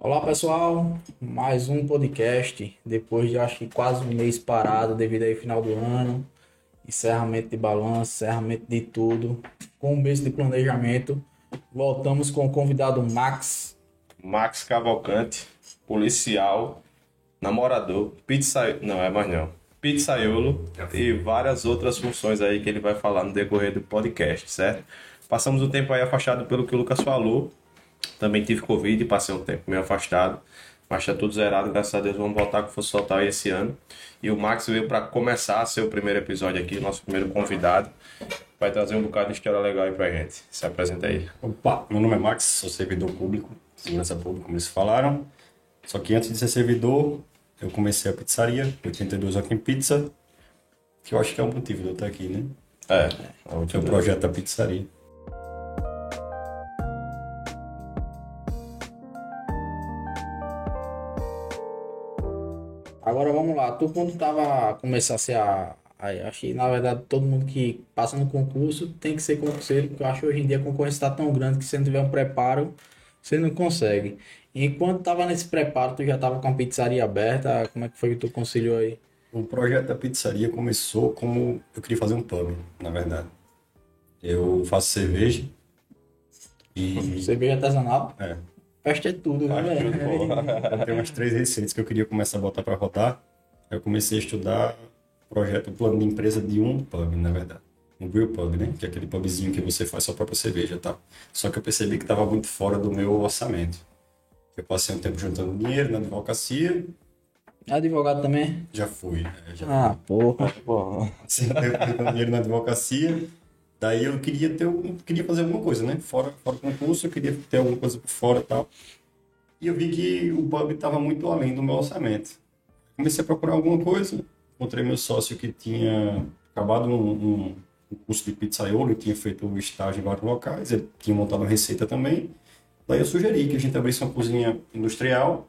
Olá pessoal, mais um podcast. Depois de acho que quase um mês parado devido aí final do ano, encerramento de balanço, encerramento de tudo, com um mês de planejamento, voltamos com o convidado Max. Max Cavalcante, policial, namorador, pizza, não é mais não, pizzaiolo e várias outras funções aí que ele vai falar no decorrer do podcast, certo? Passamos o tempo aí afastado pelo que o Lucas falou. Também tive Covid e passei um tempo meio afastado. Mas tá tudo zerado, graças a Deus. Vamos voltar que fosse soltar esse ano. E o Max veio para começar seu primeiro episódio aqui, nosso primeiro convidado. Vai trazer um bocado de história legal aí pra gente. Se apresenta aí. Opa, meu nome é Max, sou servidor público, segurança pública, como eles falaram. Só que antes de ser servidor, eu comecei a pizzaria, 82 aqui em Pizza, que eu acho que é um motivo de eu estar aqui, né? É, é o projeto da pizzaria. Agora vamos lá, tu quando tava começasse a, a acho que na verdade todo mundo que passa no concurso tem que ser concurseiro, porque eu acho que hoje em dia a concorrência está tão grande que se não tiver um preparo, você não consegue. Enquanto tava nesse preparo, tu já tava com a pizzaria aberta, como é que foi que tu conciliou aí? O projeto da pizzaria começou como eu queria fazer um pub, na verdade. Eu faço cerveja e Cerveja artesanal? é, Festa é tudo, né, Acho tudo, velho? pô. eu tenho umas três receitas que eu queria começar a botar para rodar. Eu comecei a estudar o projeto, o plano de empresa de um pub, na verdade. Um brew pub, né? Que é aquele pubzinho que você faz sua própria cerveja e tal. Só que eu percebi que estava muito fora do meu orçamento. Eu passei um tempo juntando dinheiro na advocacia, Advogado também? já fui. né? Já Ah, porra. Porra. passei um tempo juntando dinheiro na advocacia. Daí eu queria ter um, queria fazer alguma coisa, né? Fora, fora do concurso, eu queria ter alguma coisa por fora e tal. E eu vi que o pub estava muito além do meu orçamento. Comecei a procurar alguma coisa, encontrei meu sócio que tinha acabado um, um, curso de pizzaiolo, tinha feito um estágio em vários locais, ele tinha montado uma receita também. Daí eu sugeri que a gente abrisse uma cozinha industrial,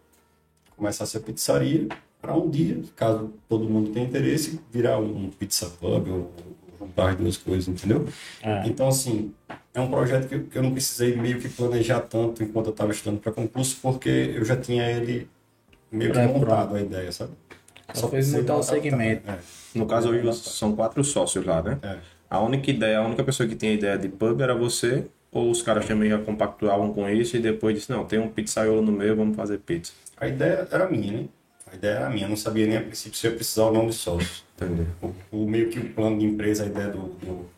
começasse a pizzaria, para um dia, caso todo mundo tenha interesse, virar um pizza pub ou juntar as duas coisas, entendeu? É. Então, assim, é um projeto que eu, que eu não precisei meio que planejar tanto enquanto eu estava estudando para concurso, porque eu já tinha ele meio que É, montado a ideia, sabe? Só fez precisei mudar o segmento. É, No caso, hoje são quatro sócios lá, né? é. A única ideia, a única pessoa que tinha ideia de pub era você, ou os caras também já compactuavam com isso e depois disse, não, tem um pizzaiolo no meio, vamos fazer pizza. A ideia era minha, né? A ideia era minha, eu não sabia nem a princípio se eu ia precisar ou não de sócio. Entendeu? o, o meio que o plano de empresa, a ideia do, do-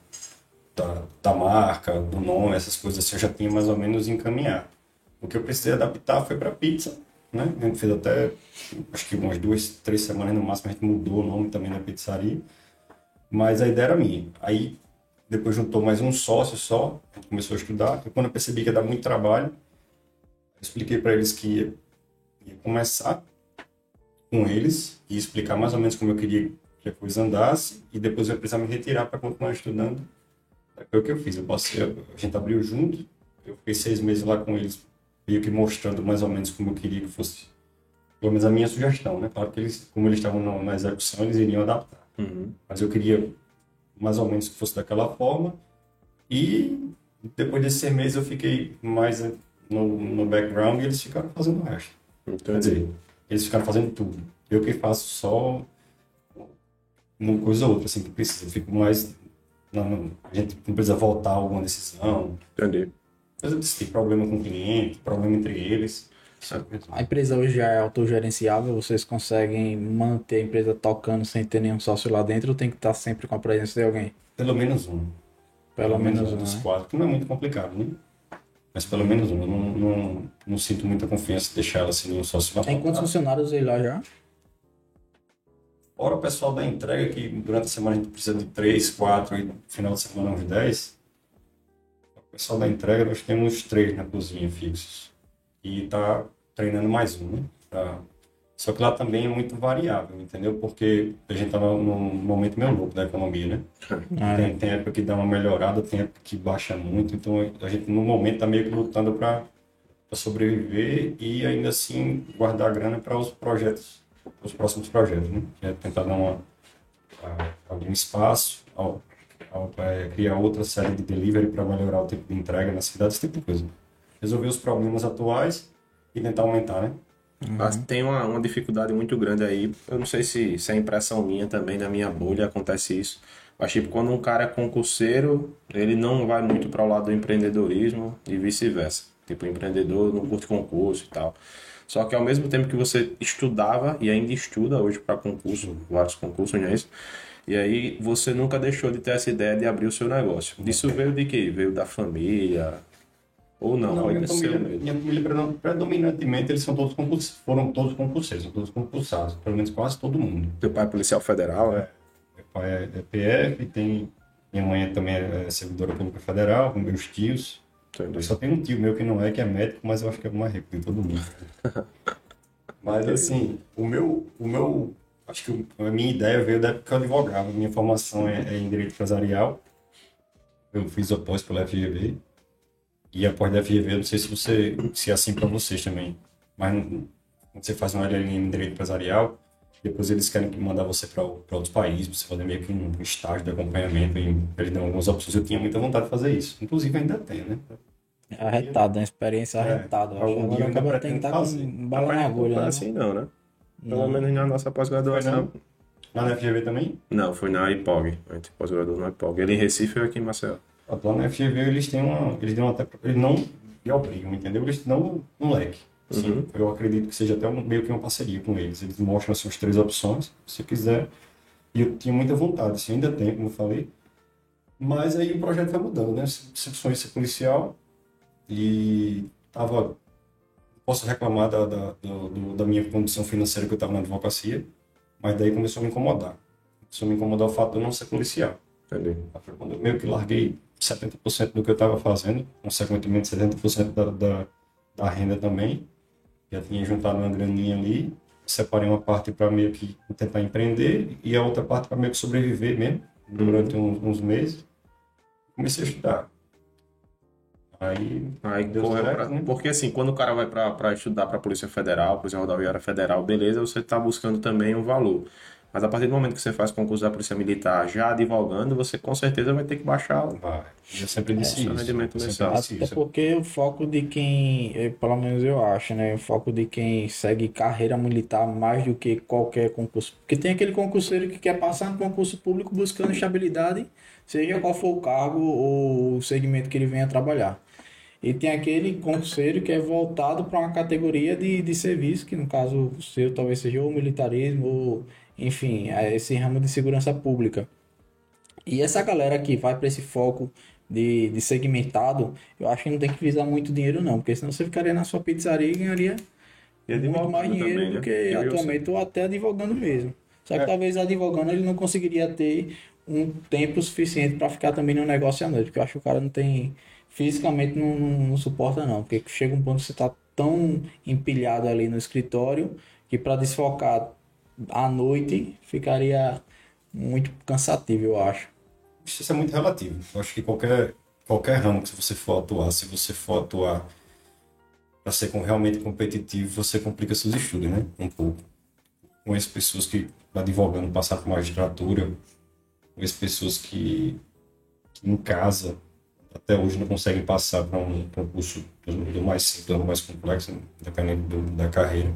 da, da marca, do nome, essas coisas assim, eu já tinha mais ou menos encaminhado. O que eu precisei adaptar foi para pizza, né? A gente fez até, acho que umas duas, três semanas no máximo, a gente mudou o nome também da pizzaria. Mas a ideia era minha. Aí, depois juntou mais um sócio só, começou a estudar. E quando eu percebi que ia dar muito trabalho, eu expliquei para eles que ia, ia começar com eles e explicar mais ou menos como eu queria que a coisa andasse e depois eu ia precisar me retirar para continuar estudando. Foi o que eu fiz. Eu passei, a gente abriu junto, eu fiquei seis meses lá com eles, meio que mostrando mais ou menos como eu queria que fosse, pelo menos a minha sugestão, né? Claro que eles, como eles estavam na, execução, eles iriam adaptar. Uhum. Mas eu queria mais ou menos que fosse daquela forma. E depois desses seis meses eu fiquei mais no, no background e eles ficaram fazendo o resto. Quer Entendi. dizer, eles ficaram fazendo tudo. Eu que faço só uma coisa ou outra, assim, que precisa. Eu fico mais. Não, a gente não precisa voltar a alguma decisão. Entendi. Mas se tem problema com o cliente, problema entre eles. A empresa hoje já é autogerenciável, vocês conseguem manter a empresa tocando sem ter nenhum sócio lá dentro ou tem que estar sempre com a presença de alguém? Pelo menos um. Pelo menos um um, dos né? quatro, que não é muito complicado, né? Mas pelo menos. Eu não, não, não sinto muita confiança de deixar ela sem nenhum sócio lá. Tem quantos funcionários aí lá já? Fora o pessoal da entrega, que durante a semana a gente precisa de três, quatro, e no final de semana uns dez. O pessoal da entrega, nós temos três na cozinha fixos. E tá treinando mais um, né? Pra- Só que lá também é muito variável, entendeu? Porque a gente tá num momento meio louco da economia, né? Ah, Tem, tem época que dá uma melhorada, tem época que baixa muito. Então a gente no momento tá meio que lutando para sobreviver e ainda assim guardar grana para os projetos, os próximos projetos, né? É tentar dar uma, algum espaço, ao, ao, é, criar outra série de delivery para melhorar o tempo de entrega na cidade, esse tipo de coisa. Resolver os problemas atuais e tentar aumentar, né? Mas tem uma, uma dificuldade muito grande aí. Eu não sei se, se é impressão minha também, na minha bolha acontece isso. Mas, tipo, quando um cara é concurseiro, ele não vai muito para o lado do empreendedorismo e vice-versa. Tipo, empreendedor não curte concurso e tal. Só que ao mesmo tempo que você estudava e ainda estuda hoje para concurso, vários concursos, não é isso? E aí você nunca deixou de ter essa ideia de abrir o seu negócio. Isso veio de quê? Veio da família? Ou não? Não, minha família, mesmo? minha família predom- predominantemente eles são todos concurs, foram todos concurseiros, são todos concursados, pelo menos quase todo mundo. Teu pai é policial federal, é? Meu pai é, é PF, tem minha mãe também é servidora pública federal, com meus tios. Entendi. Só tem um tio meu que não é, que é médico, mas eu acho que é o mais rico de todo mundo. mas assim, o meu, o meu, acho que a minha ideia veio da época que eu advogava. Minha formação é, é em direito empresarial. Eu fiz após pela FGV. E após da FGV, eu não sei se você, se é assim para vocês também, mas quando você faz uma LLM em direito empresarial, depois eles querem mandar você para outros países, você fazer meio que um estágio de acompanhamento, e eles dão algumas opções. Eu tinha muita vontade de fazer isso. Inclusive ainda tenho, né? Arretado, uma experiência É, arretada. algum dia ainda que pretendo estar com fazer. bala na agulha, não né? assim não, né? Pelo Não. menos na nossa pós-graduação. Lá na FGV também? Não, foi na IPOG. A gente pós-graduou na IPOG. Ele em Recife e aqui em Maceió. Lá na FGV eles têm uma. Eles dão até. Eles não me obrigam, entendeu? Eles dão um leque. Assim, Uhum. Eu acredito que seja até um- meio que uma parceria com eles. Eles mostram assim, as três opções, se quiser. E eu tinha muita vontade, assim, ainda tenho, como eu falei. Mas aí o projeto vai mudando, né? Sempre sonhei ser policial e tava. Posso reclamar da, da, do- da minha condição financeira que eu estava na advocacia, mas daí começou a me incomodar. Começou a me incomodar o fato de eu não ser policial. Entendi. Quando eu meio que larguei 70% do que eu estava fazendo, consequentemente 70% da, da, da renda também. Já tinha juntado uma graninha ali, separei uma parte para meio que tentar empreender e a outra parte para meio que sobreviver mesmo, durante uns, uns meses. Comecei a estudar. Aí, Aí Deu certo, pra- né? Porque assim, quando o cara vai pra estudar pra Polícia Federal, Polícia Rodoviária Federal, beleza, você tá buscando também um valor. Mas a partir do momento que você faz concurso da Polícia Militar já advogando, você com certeza vai ter que baixar o vai. Eu sempre disse Esse isso. rendimento eu mensal. disse Até isso. porque o foco de quem, pelo menos eu acho, né? O foco de quem segue carreira militar mais do que qualquer concurso. Porque tem aquele concurseiro que quer passar no concurso público buscando estabilidade, seja qual for o cargo ou o segmento que ele venha trabalhar. E tem aquele concurseiro que é voltado para uma categoria de, de serviço, que no caso o seu talvez seja o militarismo, ou enfim, é esse ramo de segurança pública. E essa galera que vai para esse foco de, de segmentado, eu acho que não tem que visar muito dinheiro, não, porque senão você ficaria na sua pizzaria e ganharia E muito advogando mais dinheiro também, do né? que Eu atualmente, ou até advogando mesmo. Só que É. talvez advogando ele não conseguiria ter um tempo suficiente para ficar também no negócio à noite, porque eu acho que o cara não tem. Fisicamente não, não, não suporta, não, porque chega um ponto que você tá tão empilhado ali no escritório que para desfocar à noite ficaria muito cansativo, eu acho. Isso é muito relativo. Eu acho que qualquer, qualquer ramo que você for atuar, se você for atuar para ser realmente competitivo, você complica seus estudos, né? Um pouco. Conheço pessoas que, advogando, passaram por magistratura. Conheço pessoas que, que em casa, até hoje, não conseguem passar para um concurso do, do mais simples ou mais complexo, dependendo do- da carreira.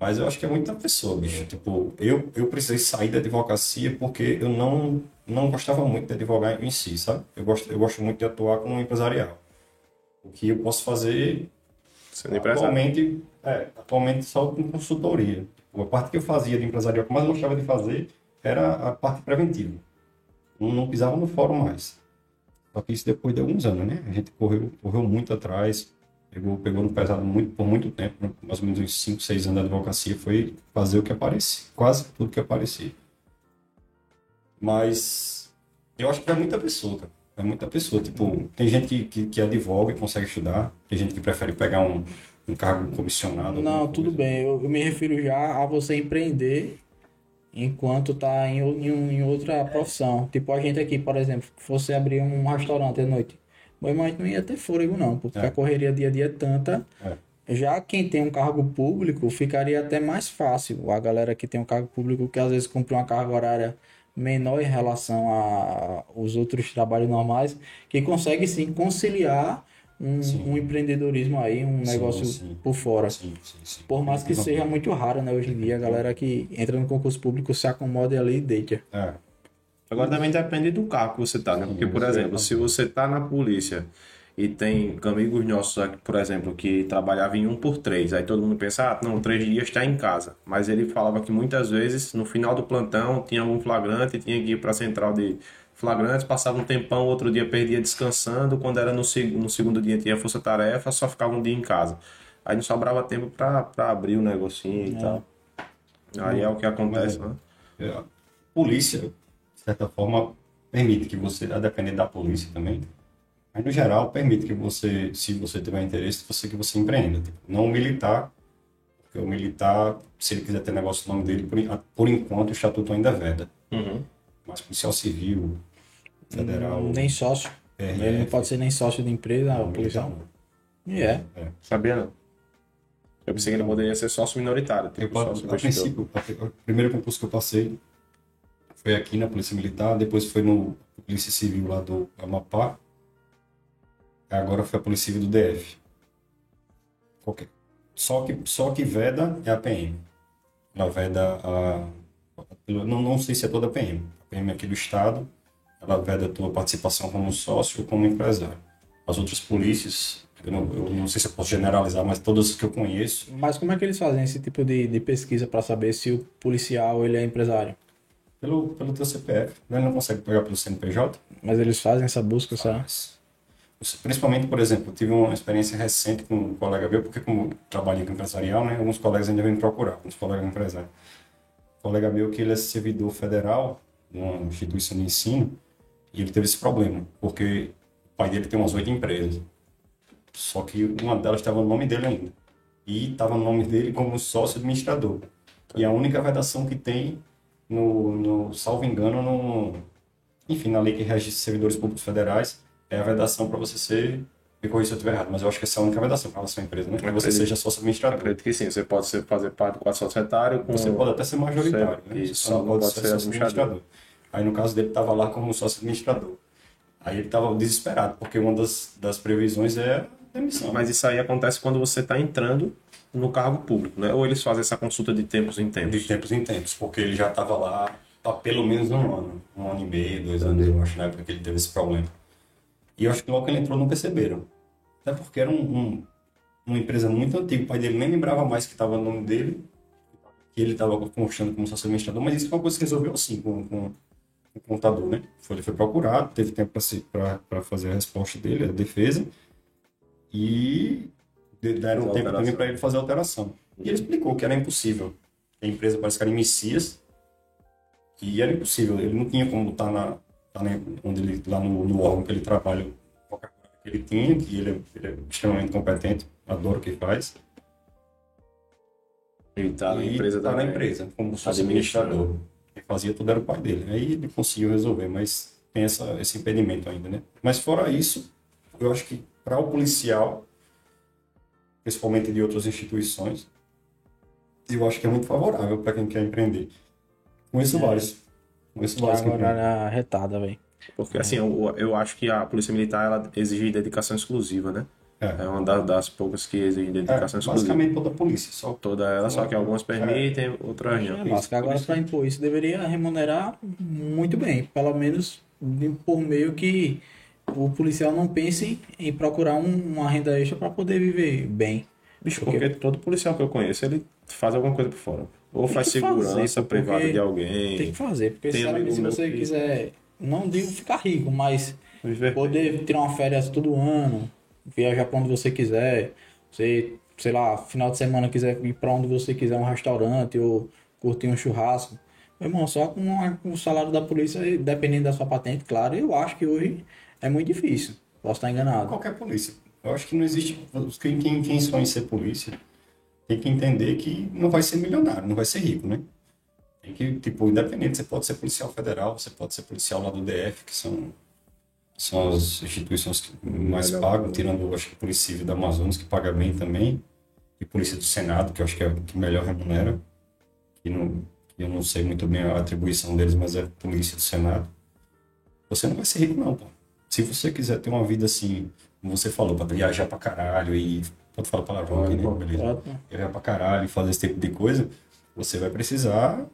Mas eu acho que é muita pessoa, bicho. Tipo, eu, eu precisei sair da advocacia porque eu não, não gostava muito de advogar em si, sabe? Eu gosto, eu gosto muito de atuar como empresarial. O que eu posso fazer Sendo atualmente, é, atualmente só com consultoria. A parte que eu fazia de empresarial que eu mais gostava de fazer era a parte preventiva. Não, não pisava no fórum mais. Só que isso depois de alguns anos, né? A gente correu, correu muito atrás, pegou, pegou no pesado muito, por muito tempo, né? mais ou menos uns 5, 6 anos da advocacia, foi fazer o que aparecia, quase tudo que aparecia. Mas eu acho que é muita pessoa, cara. É muita pessoa. Tipo, tem gente que, que, que advoga e consegue estudar, tem gente que prefere pegar um, um cargo comissionado. Não, tudo coisa. bem. Eu, eu me refiro já a você empreender enquanto tá em, em, em outra profissão. Tipo a gente aqui, por exemplo, que fosse abrir um restaurante à noite. Gente não ia ter fôlego, não, porque É. a correria dia a dia é tanta. É. Já quem tem um cargo público, ficaria até mais fácil. A galera que tem um cargo público que às vezes cumpre uma carga horária menor em relação a- aos outros trabalhos normais, que consegue sim conciliar um, Sim. um empreendedorismo aí, um Sim, negócio sim. por fora. Por mais que seja muito raro, né? Hoje em dia, a galera que entra no concurso público se acomoda ali e deita. É, Agora também depende do carro que você tá, né? Porque, por exemplo, se você tá na polícia e tem amigos nossos aqui, por exemplo, que trabalhavam em um por três, aí todo mundo pensa, ah, não, três dias está em casa. Mas ele falava que muitas vezes, no final do plantão, tinha algum flagrante, tinha que ir para a central de flagrantes, passava um tempão, outro dia perdia descansando, quando era no, seg- no segundo dia tinha força-tarefa, só ficava um dia em casa. Aí não sobrava tempo para abrir o negocinho e tal. Aí é o que acontece, né? É, polícia, certa forma, permite que você, a depender da polícia também, mas no geral permite que você, se você tiver interesse, você que você empreenda. Tipo, não o militar, porque o militar, se ele quiser ter negócio no nome dele, por, por enquanto o estatuto ainda veda. Uhum. Mas policial civil, federal, Nem sócio. PRF, Ele não pode ser nem sócio de empresa, não, policial. E é. Sabia não? Eu pensei que ele poderia ser sócio minoritário, Eu, tipo a, sócio a princípio, o primeiro concurso que eu passei foi aqui na Polícia Militar, depois foi no Polícia Civil lá do Amapá, agora foi a Polícia Civil do DF. Qualquer. Só que, só que veda é a PM. Ela veda a. Não, não sei se é toda a PM. A PM aqui do Estado, ela veda a tua participação como sócio ou como empresário. As outras polícias, eu não, eu não sei se eu posso generalizar, mas todas que eu conheço, Mas como é que eles fazem esse tipo de, de pesquisa para saber se o policial ele é empresário? Pelo, pelo teu CPF. Ele não consegue pegar pelo CNPJ. Mas eles fazem essa busca, sabe? Principalmente, por exemplo, tive uma experiência recente com um colega meu, porque como eu trabalho com empresarial, né, alguns colegas ainda vêm me procurar, alguns colegas empresários. Um colega meu que ele é servidor federal de uma instituição de ensino e ele teve esse problema, porque o pai dele tem umas oito empresas. Só que uma delas estava no nome dele ainda. E estava no nome dele como sócio administrador. E a única vedação que tem no, no salvo engano, no, enfim, na lei que rege servidores públicos federais, é a vedação para você ser, me corrija se eu estiver errado, mas eu acho que essa é a única vedação para sua empresa, né? Que você seja sócio administrador. Acredito que sim, você pode ser, fazer parte do quadro societário com... Você pode até ser majoritário, Você- né? isso, só não pode, ser, sócio administrador. Aí no caso dele estava lá como sócio administrador. Aí ele estava desesperado, porque uma das, das previsões é a demissão. Mas isso aí acontece quando você está entrando no cargo público, né? Ou eles fazem essa consulta de tempos em tempos. de tempos em tempos, porque ele já estava lá há pelo menos um ano, um ano e meio, dois anos, eu acho, na época que ele teve esse problema. E eu acho que logo que ele entrou não perceberam. Até porque era um, um- uma empresa muito antiga, o pai dele nem lembrava mais que estava no nome dele, que ele estava constando como sócio administrador, mas isso foi uma coisa que resolveu assim com, com o contador, né? Foi, ele foi procurado, teve tempo para fazer a resposta dele, a defesa, e de- deram Fazer a tempo também para ele fazer a alteração. E ele explicou que era impossível. A empresa parece que era em Messias, e era impossível, ele não tinha como estar na, tá na- onde ele, lá no, no órgão que ele trabalha, qualquer coisa que ele tinha, que ele é, ele é extremamente competente, adoro o que faz. E tá na empresa tá na empresa, como administrador. Quem fazia tudo era o pai dele. Aí ele conseguiu resolver, mas tem essa, esse impedimento ainda, né? Mas fora isso, eu acho que para o policial, principalmente de outras instituições, eu acho que é muito favorável para quem quer empreender. Conheço vários. Conheço vários Agora na retada, velho. Porque assim, eu, eu acho que a Polícia Militar ela exige dedicação exclusiva, né? É. É uma da- das poucas que exige dedicação É, exclusiva. basicamente toda a polícia, só Toda ela, só que algumas permitem, outras É, não. mas que agora para impor isso deveria remunerar muito bem, pelo menos por meio que o policial não pense em procurar um- uma renda extra para poder viver bem. Bicho, porque todo policial que eu conheço, ele faz alguma coisa por fora. Ou Tem faz segurança privada porque de alguém. Tem que fazer, porque amigo se você quiser, não digo ficar rico, mas Viver poder tirar uma férias todo ano, viajar para onde você quiser, você, sei lá, final de semana quiser ir para onde você quiser, um restaurante ou curtir um churrasco. Meu irmão, só com o salário da polícia, dependendo da sua patente, claro, eu acho que hoje é muito difícil. Posso estar enganado. qualquer polícia. Eu acho que não existe. Quem, quem, quem sonha em ser polícia tem que entender que não vai ser milionário, não vai ser rico, né? Tem que, tipo, independente, você pode ser policial federal, você pode ser policial lá do DF, que são, são as instituições que mais pagam, tirando, acho que, a Polícia Civil da Amazonas, que paga bem também, e Polícia do Senado, que eu acho que é o que melhor remunera, que não, eu não sei muito bem a atribuição deles, mas é Polícia do Senado. Você não vai ser rico, não, pô. Se você quiser ter uma vida assim, como você falou, para viajar pra caralho e. Pode falar palavrão aqui, né? Beleza. Viajar pra caralho e fazer esse tipo de coisa, você vai precisar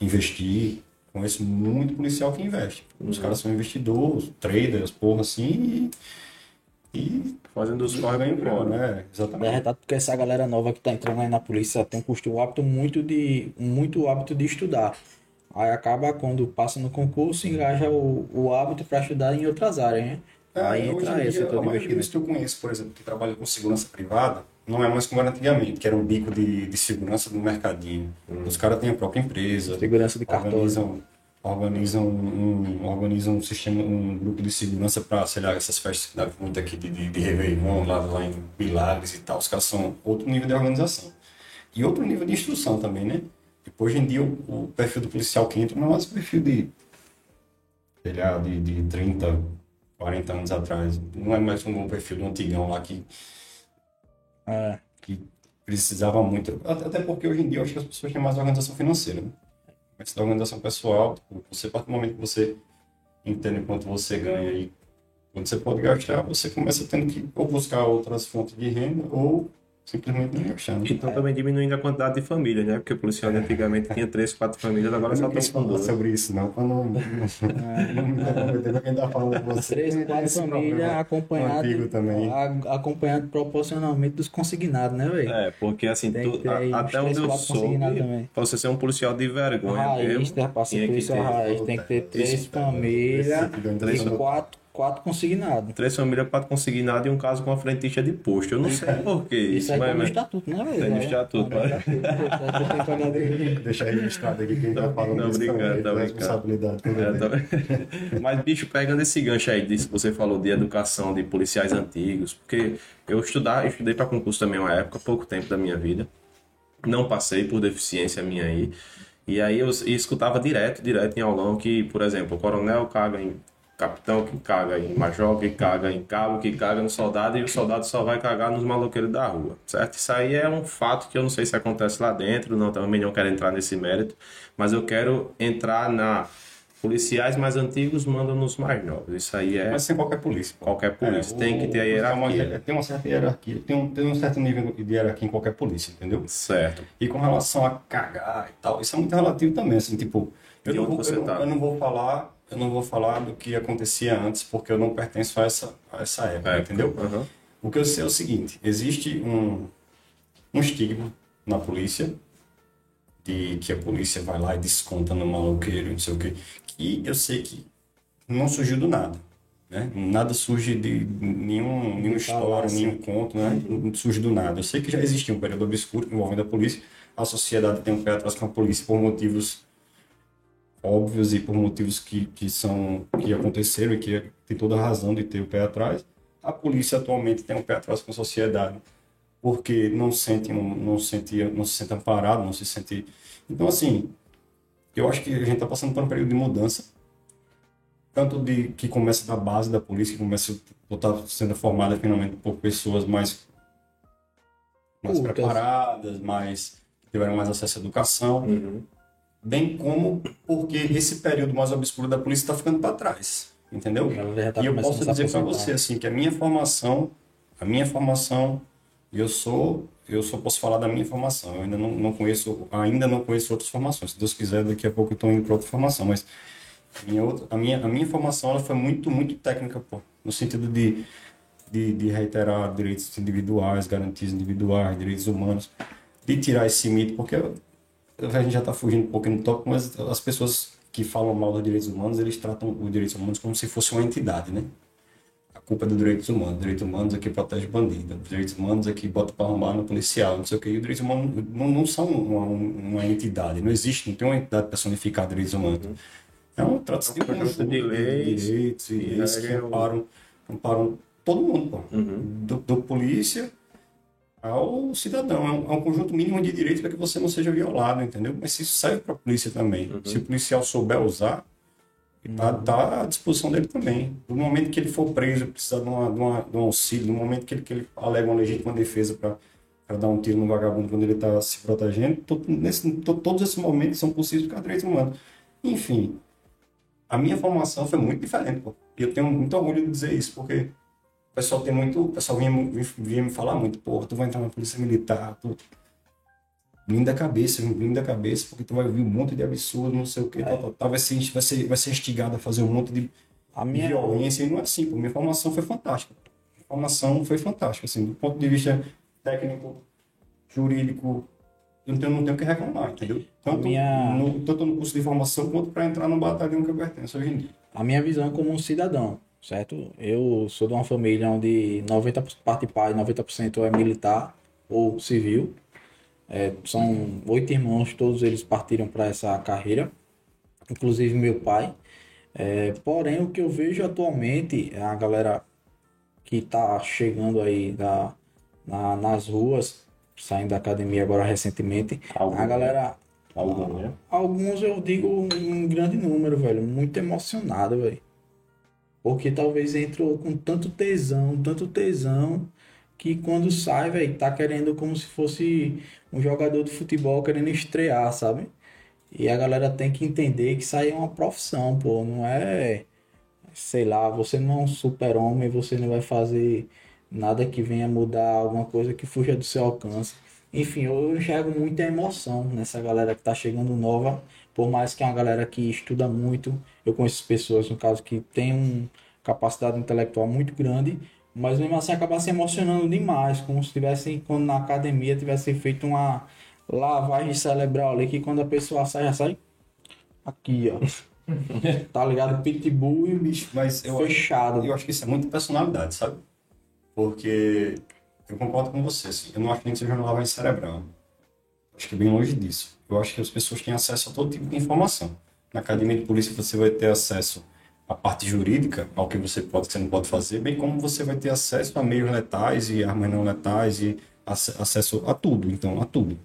investir. Conheço muito policial que investe. Os caras são investidores, traders, porra assim, e. e Fazendo os corre ganham embora. né? É Exatamente. verdade, porque essa galera nova que tá entrando aí na polícia tem um um hábito muito de, muito hábito de estudar. Aí acaba quando passa no concurso, engaja o, o hábito para estudar em outras áreas, né? aí É, hoje entra esse a maioria dos investimento. que eu conheço, por exemplo, que trabalham com segurança privada, não é mais como era antigamente, que era um bico de, de segurança do mercadinho. Os caras têm a própria empresa, Segurança de cartório. organizam, organizam, um, organizam um sistema, um grupo de segurança para, sei lá, essas festas que dá muito aqui de, de, de Réveillon, lá, lá em Milagres e tal. Os caras são outro nível de organização. E outro nível de instrução também, né? Hoje em dia, o, o perfil do policial que entra não é mais o perfil de, sei lá, de, de 30, 40 anos atrás. Não é mais um bom perfil do antigão lá que, É, que precisava muito. Até porque hoje em dia eu acho que as pessoas têm mais organização financeira, né? Mas da organização pessoal, tipo, você, a partir do momento que você entende quanto você ganha e quanto você pode gastar, você começa tendo que ou buscar outras fontes de renda ou simplesmente não gastar. Né? Então também diminuindo a quantidade de famílias, né? Porque o policial de antigamente tinha três, quatro famílias, agora só tem duas. sobre isso, não, para não, tá falando com você. Três, quatro Esse famílias acompanhado, também. a- acompanhado proporcionalmente dos consignados, né, velho? É, porque assim, tu- a- até três, onde eu quatro soube, também. pra você ser um policial de vergonha Raiz, mesmo, né? Tinha que ter raiz, tem que ter três Esse- famílias e quatro, quatro consignados. três famílias, quatro consignados e um caso com a frentista de posto. Eu não sei por que Isso isso, aí tá mas... no mas- estatuto, né, velho? Tem no É, estatuto, tá no né? estatuto, pô, isso aí tem que olhar dele. Deixa registrado aqui quem tá falando não, brincando, também, tá responsabilidade É, tá- Mas, bicho, pegando esse gancho aí disso que você falou de educação de policiais antigos, porque eu estudar, eu estudei para concurso também uma época, pouco tempo da minha vida. Não passei por deficiência minha aí. E aí eu escutava direto, direto em aulão que, por exemplo, o coronel caga em capitão, que caga em major, que caga em cabo, que caga no soldado, e o soldado só vai cagar nos maloqueiros da rua, certo? Isso aí é um fato que eu não sei se acontece lá dentro, não, também não quero entrar nesse mérito, mas eu quero entrar na policiais mais antigos mandam nos mais novos. Isso aí é Mas sem qualquer polícia. pô. qualquer polícia, É, tem o- que ter a uma- hierarquia. Tem uma certa hierarquia, tem um, tem um certo nível de hierarquia em qualquer polícia, entendeu? Certo. E com relação a cagar e tal, isso é muito relativo também, assim, tipo, eu, não vou, eu, tá? eu não vou falar, eu não vou falar do que acontecia antes, porque eu não pertenço a essa, a essa época, É, entendeu? Aham. O que eu sei é o seguinte, existe um, um estigma na polícia, de que a polícia vai lá e desconta no maloqueiro, não sei o quê, que eu sei que não surgiu do nada. Né? Nada surge de nenhum, nenhuma história, falácia. nenhum conto, né? não surge do nada. Eu sei que já existia um período obscuro envolvendo a polícia, a sociedade tem um pé atrás com a polícia por motivos óbvios e por motivos que, que são que aconteceram e que tem toda a razão de ter o pé atrás. A polícia atualmente tem um pé atrás com a sociedade porque não sente não sente não se sente amparado, não se sente. Então assim, eu acho que a gente está passando por um período de mudança, tanto de que começa da base da polícia, que começa a estar sendo formada finalmente por pessoas mais mais preparadas, mais tiveram mais acesso à educação Uhum. Bem como porque esse período mais obscuro da polícia está ficando para trás, entendeu? Tá e eu posso dizer para você assim que a minha formação, a minha formação, eu sou, eu só posso falar da minha formação. Eu ainda não, não conheço, ainda não conheço outras formações. Se Deus quiser, daqui a pouco eu estou indo para outra formação, mas a minha, outra, a minha, a minha formação ela foi muito, muito técnica, pô, no sentido de, de, de reiterar direitos individuais, garantias individuais, direitos humanos, de tirar esse mito, porque a gente já está fugindo um pouquinho do tópico, mas as pessoas que falam mal dos direitos humanos, eles tratam os direitos humanos como se fosse uma entidade, né? A culpa é dos direitos humanos. Direitos humanos é que protege bandido. Direitos humanos é que bota para arrumar no policial, não sei o que. E os direitos humanos não, não são uma, uma entidade. Não existe, não tem uma entidade personificada de direitos humanos. É um trata-se de um conjunto de leis direitos e leis que amparam, amparam todo mundo, pô. Uhum. Do, do polícia ao cidadão. É um, é um conjunto mínimo de direitos para que você não seja violado, entendeu? Mas isso serve para a polícia também. Se o policial souber usar, tá, tá à disposição dele também. No momento que ele for preso, precisar de, uma, de, uma, de um auxílio, no momento que ele, que ele alega uma legítima defesa para para dar um tiro no vagabundo quando ele está se protegendo, to- nesse, to- todos esses momentos são possíveis de direitos humanos. Enfim, a minha formação foi muito diferente, pô. E eu tenho muito orgulho de dizer isso, porque pessoal tem muito. O pessoal vinha, vinha, vinha me falar muito, porra, tu vai entrar na polícia militar, tu. Vindo da cabeça, vindo da cabeça, porque tu vai ouvir um monte de absurdo, não sei o que, tal, tal, tal, vai, ser, vai, ser, vai ser instigado a fazer um monte de, A minha, violência, e não é assim, pô. Minha formação foi fantástica. Minha formação foi fantástica, assim, do ponto de vista técnico, jurídico, eu não tenho, não tenho o que reclamar, entendeu? Tanto, minha- no, tanto no curso de formação quanto para entrar no batalhão que eu pertenço hoje em dia. a minha visão como um cidadão, certo? Eu sou de uma família onde 90% parte pai, 90% é militar ou civil. É, são oito irmãos, todos eles partiram para essa carreira, inclusive meu pai. É, porém, o que eu vejo atualmente, é a galera que está chegando aí da, na- nas ruas, saindo da academia agora recentemente, Algum, a galera algum, né? Alguns eu digo em grande número, velho. Muito emocionado, velho. Porque talvez entrou com tanto tesão, tanto tesão, que quando sai, velho, tá querendo como se fosse um jogador de futebol querendo estrear, sabe? E a galera tem que entender que aí é uma profissão, pô. Não é, sei lá, você não é um super-homem, você não vai fazer nada que venha mudar alguma coisa que fuja do seu alcance. Enfim, eu enxergo muita emoção nessa galera que tá chegando nova, por mais que é uma galera que estuda muito. Eu conheço pessoas, no caso, que tem uma capacidade intelectual muito grande, mas mesmo assim acaba se emocionando demais, como se tivessem, quando na academia tivessem feito uma lavagem cerebral ali, que quando a pessoa sai, já sai aqui, ó. Tá ligado? Pitbull e o bicho Mas eu acho, fechado. eu acho que isso é muito personalidade, sabe? Porque eu concordo com você, assim, eu não acho nem que seja uma lavagem cerebral. Acho que é bem longe disso. Eu acho que as pessoas têm acesso a todo tipo de informação. Na academia de polícia você vai ter acesso à parte jurídica, ao que você pode e você não pode fazer, bem como você vai ter acesso a meios letais e armas não letais e ace- acesso a tudo, então, a tudo.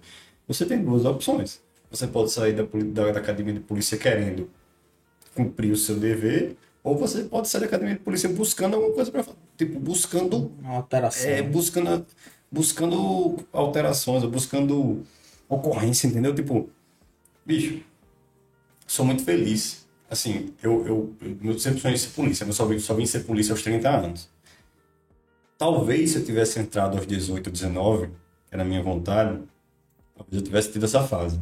Você tem duas opções. Você pode sair da, da, da academia de polícia querendo cumprir o seu dever, ou você pode sair da academia de polícia buscando alguma coisa para tipo buscando Uma alteração. é, buscando buscando alterações, buscando ocorrência, entendeu? Tipo, bicho, sou muito feliz. Assim, eu, eu, eu sempre sonhei ser polícia, mas só vim, só vim ser polícia aos 30 anos. Talvez se eu tivesse entrado aos 18, 19, que era a minha vontade, talvez eu tivesse tido essa fase.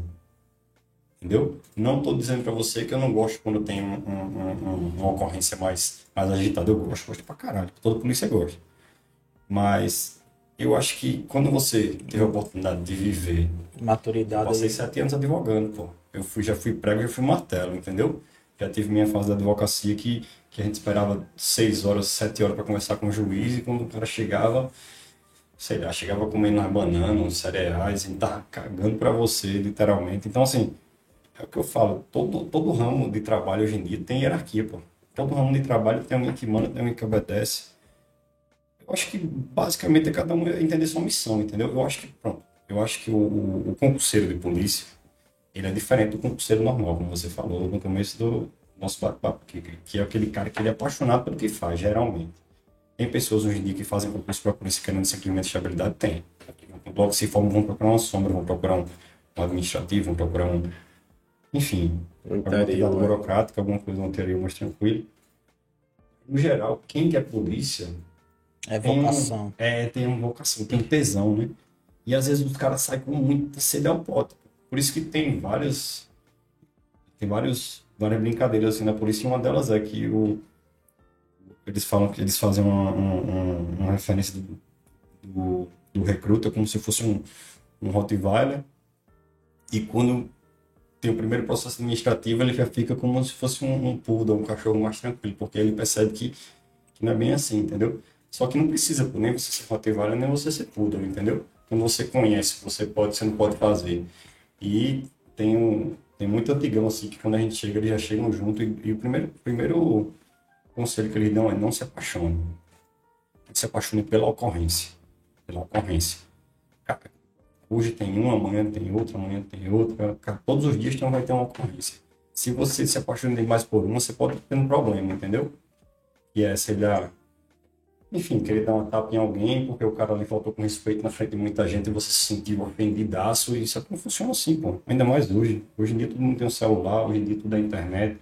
Entendeu? Não estou dizendo para você que eu não gosto quando tem um- um- um- uma ocorrência mais, mais agitada. Eu gosto, gosto pra caralho. Toda polícia gosta. Mas eu acho que quando você teve a oportunidade de viver, Maturidade. passei sete anos advogando, pô. Eu fui, já fui prego, já fui martelo, entendeu? Já tive minha fase da advocacia que, que a gente esperava seis horas, sete horas para conversar com o juiz e quando o cara chegava, sei lá, chegava comendo umas bananas, uns cereais, e tava cagando para você, literalmente. Então, assim, é o que eu falo, todo, todo ramo de trabalho hoje em dia tem hierarquia, pô. Todo ramo de trabalho tem alguém que manda, tem alguém que obedece. Eu acho que basicamente é cada um entender sua missão, entendeu? Eu acho que, pronto, eu acho que o, o, o concurseiro de polícia, ele é diferente do concurseiro normal, como você falou no começo do nosso bate-papo, que, que é aquele cara que ele é apaixonado pelo que faz, geralmente. Tem pessoas hoje em dia que fazem concurso para a polícia querendo simplesmente estabilidade? Tem. Logo que se formam, vão procurar uma sombra, vão procurar um, um administrativo, vão procurar um. Enfim, Um alguma né? burocrática, alguma coisa no interior mais tranquilo. No geral, quem quer polícia É tem um- vocação. é, tem uma vocação, tem um tesão, né? E às vezes os caras saem com muita sede ao pote. Por isso que tem várias. Tem vários, várias brincadeiras assim na polícia, e uma delas é que o, eles falam que eles fazem uma, uma, uma- referência do, do, do recruta como se fosse um, um Rottweiler. E quando tem o primeiro processo administrativo, ele já fica como se fosse um, um poodle, um cachorro mais tranquilo, porque ele percebe que, que não é bem assim, entendeu? Só que não precisa nem você ser Rottweiler, nem você ser poodle, entendeu? Quando você conhece, você pode, você não pode fazer. E tem um tem muito antigão assim que quando a gente chega, eles já chegam junto e, e o primeiro primeiro conselho que eles dão é não se apaixone. Se apaixone pela ocorrência, pela ocorrência. Hoje tem uma, amanhã tem outra, amanhã tem outra. Cara, todos os dias então vai ter uma ocorrência. Se você se apaixona demais por uma, você pode ter um problema, entendeu? E é, sei lá, enfim, querer dar uma tapa em alguém porque o cara ali faltou com respeito na frente de muita gente e você se sentiu ofendidaço. E isso não funciona assim, pô. Ainda mais hoje. Hoje em dia todo mundo tem um celular, hoje em dia tudo é internet.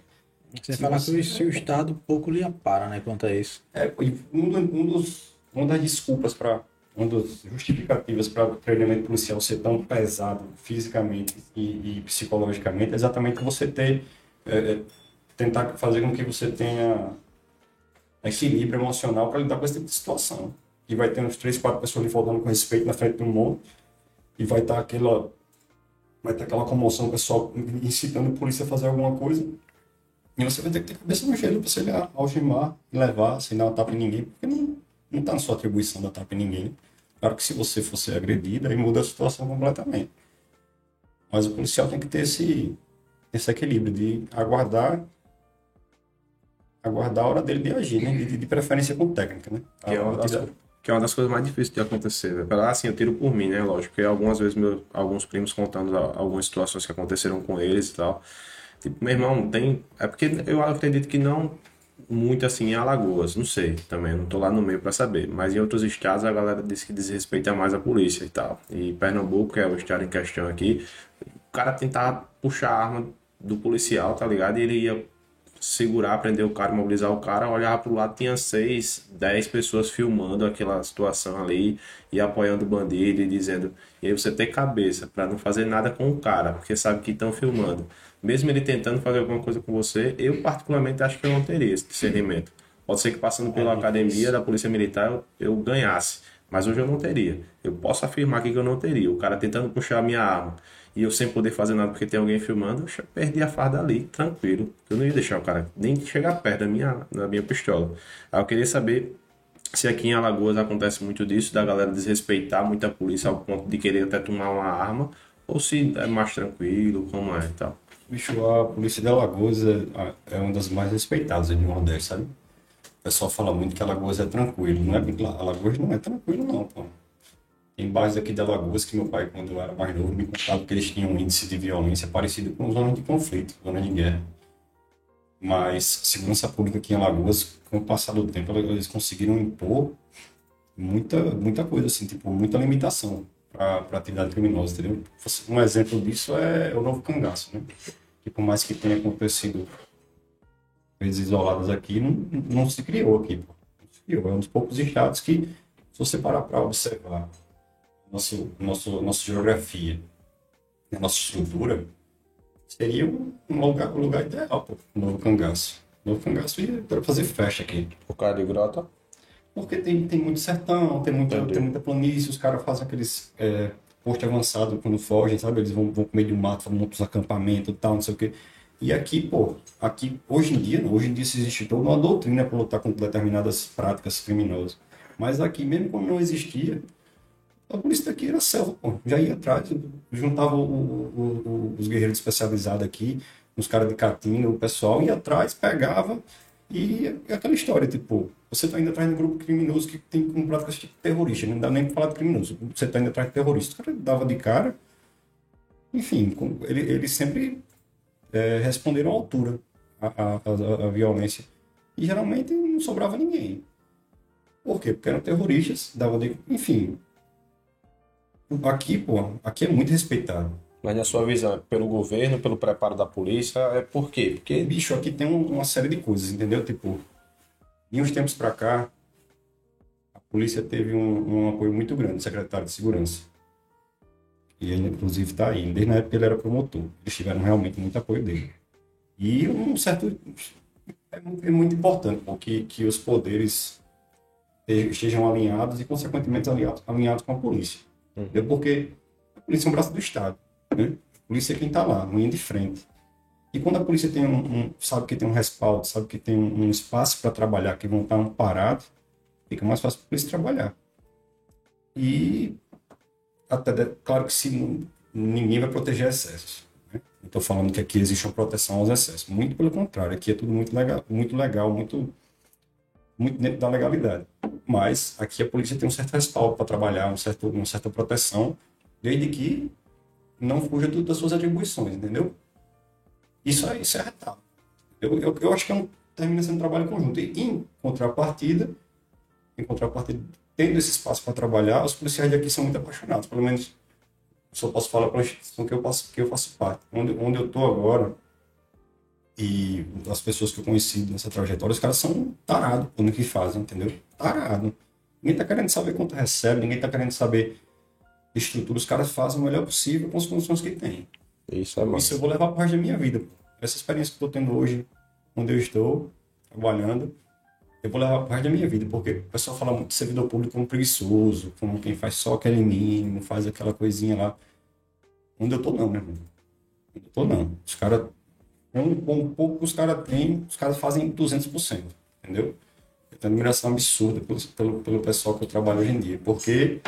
Você Se fala você- que o, se o Estado pouco lhe ampara, né, quanto a isso. É, e um, um dos, uma das desculpas para uma das justificativas para o treinamento policial ser tão pesado fisicamente e, e psicologicamente é exatamente você ter é, é, tentar fazer com que você tenha equilíbrio emocional para lidar com esse tipo de situação. E vai ter uns três, quatro pessoas lhe faltando com respeito na frente do mundo e vai estar aquela vai ter aquela comoção, pessoal incitando a polícia a fazer alguma coisa. E você vai ter que ter cabeça no gelo para você algemar, levar, sem dar uma tapa em ninguém, porque não, não tá na sua atribuição dar tapa em ninguém. Claro que se você fosse agredido, aí muda a situação completamente. Mas o policial tem que ter esse, esse equilíbrio de aguardar aguardar a hora dele de agir, né? De, de preferência com técnica, né? Que é, uma das, que é uma das coisas mais difíceis de acontecer. Né? Assim, eu tiro por mim, né? Lógico, porque algumas vezes meu, alguns primos contando algumas situações que aconteceram com eles e tal. Tipo, meu irmão, tem. É porque eu acredito que não muito assim em Alagoas, não sei também, não tô lá no meio para saber, mas em outros estados a galera diz que desrespeita mais a polícia e tal. E Pernambuco, que é o estado em questão aqui, o cara tentava puxar a arma do policial, tá ligado? E ele ia segurar, prender o cara, mobilizar o cara, olhava pro lado, tinha seis, dez pessoas filmando aquela situação ali e apoiando o bandido e dizendo. E aí você tem cabeça para não fazer nada com o cara, porque sabe que estão filmando. Mesmo ele tentando fazer alguma coisa com você, eu particularmente acho que eu não teria esse discernimento. Pode ser que passando pela é academia da Polícia Militar eu, eu ganhasse, mas hoje eu não teria. Eu posso afirmar aqui que eu não teria. O cara tentando puxar a minha arma e eu sem poder fazer nada porque tem alguém filmando, eu perdi a farda ali, tranquilo. Eu não ia deixar o cara nem chegar perto da minha, da minha pistola. Aí eu queria saber se aqui em Alagoas acontece muito disso, da galera desrespeitar muita polícia ao ponto de querer até tomar uma arma, ou se é mais tranquilo, como é e tal. Bicho, a polícia de Alagoas é, é uma das mais respeitadas de Nordeste, sabe? O pessoal fala muito que Alagoas é tranquilo. Não é, Alagoas não é tranquilo, não, pô. Tem bairros aqui de Alagoas que meu pai, quando eu era mais novo, me contava que eles tinham um índice de violência parecido com zonas de conflito, zona de guerra. Mas segurança pública aqui em Alagoas, com o passar do tempo, eles conseguiram impor muita, muita coisa, assim, tipo, muita limitação para atividade criminosa, entendeu? Um exemplo disso é o Novo Cangaço, né? Que por mais que tenha acontecido coisas isoladas aqui, não, não se criou aqui, pô. Não se criou. É um dos poucos estados que, se você parar para observar nosso, nosso, nossa geografia, a nossa estrutura, seria um lugar, um lugar ideal para o Novo Cangaço. O Novo Cangaço ia para fazer festa aqui. O cara de grota? Porque tem, tem muito sertão, tem muita, tem muita planície, os caras fazem aqueles é, posto avançado quando fogem, sabe? Eles vão, vão pro meio do mato, fazem muitos acampamentos e tal, não sei o quê. E aqui, pô, aqui, hoje em dia, hoje em dia existe toda uma doutrina para lutar contra determinadas práticas criminosas. Mas aqui, mesmo quando não existia, a polícia daqui era selva, pô. Já ia atrás, juntava o, o, o, os guerreiros especializados aqui, os caras de catinga, o pessoal ia atrás, pegava e é aquela história, tipo, você tá indo atrás de um grupo criminoso que tem como práticas tipo terrorista, não dá nem pra falar de criminoso, você tá indo atrás de terrorista, o cara dava de cara, enfim, ele, eles sempre é, responderam à altura a, a, a, a violência e geralmente não sobrava ninguém. Por quê? Porque eram terroristas, dava de... Enfim, Aqui, pô, aqui é muito respeitado. Mas na sua visão, é pelo governo, pelo preparo da polícia, é por quê? Porque, bicho, aqui tem uma série de coisas, entendeu? Tipo, de uns tempos para cá, a polícia teve um, um, apoio muito grande do secretário de segurança. E ele, inclusive, está aí. Desde na época ele era promotor. Eles tiveram realmente muito apoio dele. E um certo... É, é muito importante porque, que os poderes estejam alinhados e, consequentemente, alinhados, alinhados com a polícia. Entendeu? Porque a polícia é um braço do Estado. Né? A polícia é quem está lá, linha de frente. E quando a polícia tem um, um, sabe que tem um respaldo, sabe que tem um, um espaço para trabalhar, que vão estar amparados, fica mais fácil para a polícia trabalhar. E até claro que se ninguém vai proteger excessos. Né? Não estou falando que aqui existe uma proteção aos excessos. Muito pelo contrário, aqui é tudo muito legal, muito legal, muito muito dentro da legalidade. Mas aqui a polícia tem um certo respaldo para trabalhar, um certo, uma certa proteção, desde que não fuja das suas atribuições, entendeu? Isso é, isso é retal. Eu, eu, eu acho que é um, termina sendo um trabalho conjunto. E em contrapartida, em contrapartida, tendo esse espaço para trabalhar, os policiais daqui são muito apaixonados. Pelo menos, só posso falar para a instituição que eu, que eu faço parte. Onde, onde eu estou agora, e as pessoas que eu conheci nessa trajetória, os caras são tarados no que fazem, entendeu? Tarado. Ninguém tá querendo saber quanto recebe, ninguém tá querendo saber estrutura. Os caras fazem o melhor possível com as condições que têm. Isso é massa. Isso eu vou levar pro resto da minha vida. Essa experiência que eu tô tendo hoje, onde eu estou, trabalhando, eu vou levar pro resto da minha vida, porque o pessoal fala muito de servidor público como preguiçoso, como quem faz só aquele mínimo, faz aquela coisinha lá. Onde eu tô não, meu irmão. Onde eu tô não. Os caras, com com o pouco que os caras têm, os caras fazem 200%, entendeu? Eu tenho admiração absurda pelo, pelo, pelo pessoal que eu trabalho hoje em dia, porque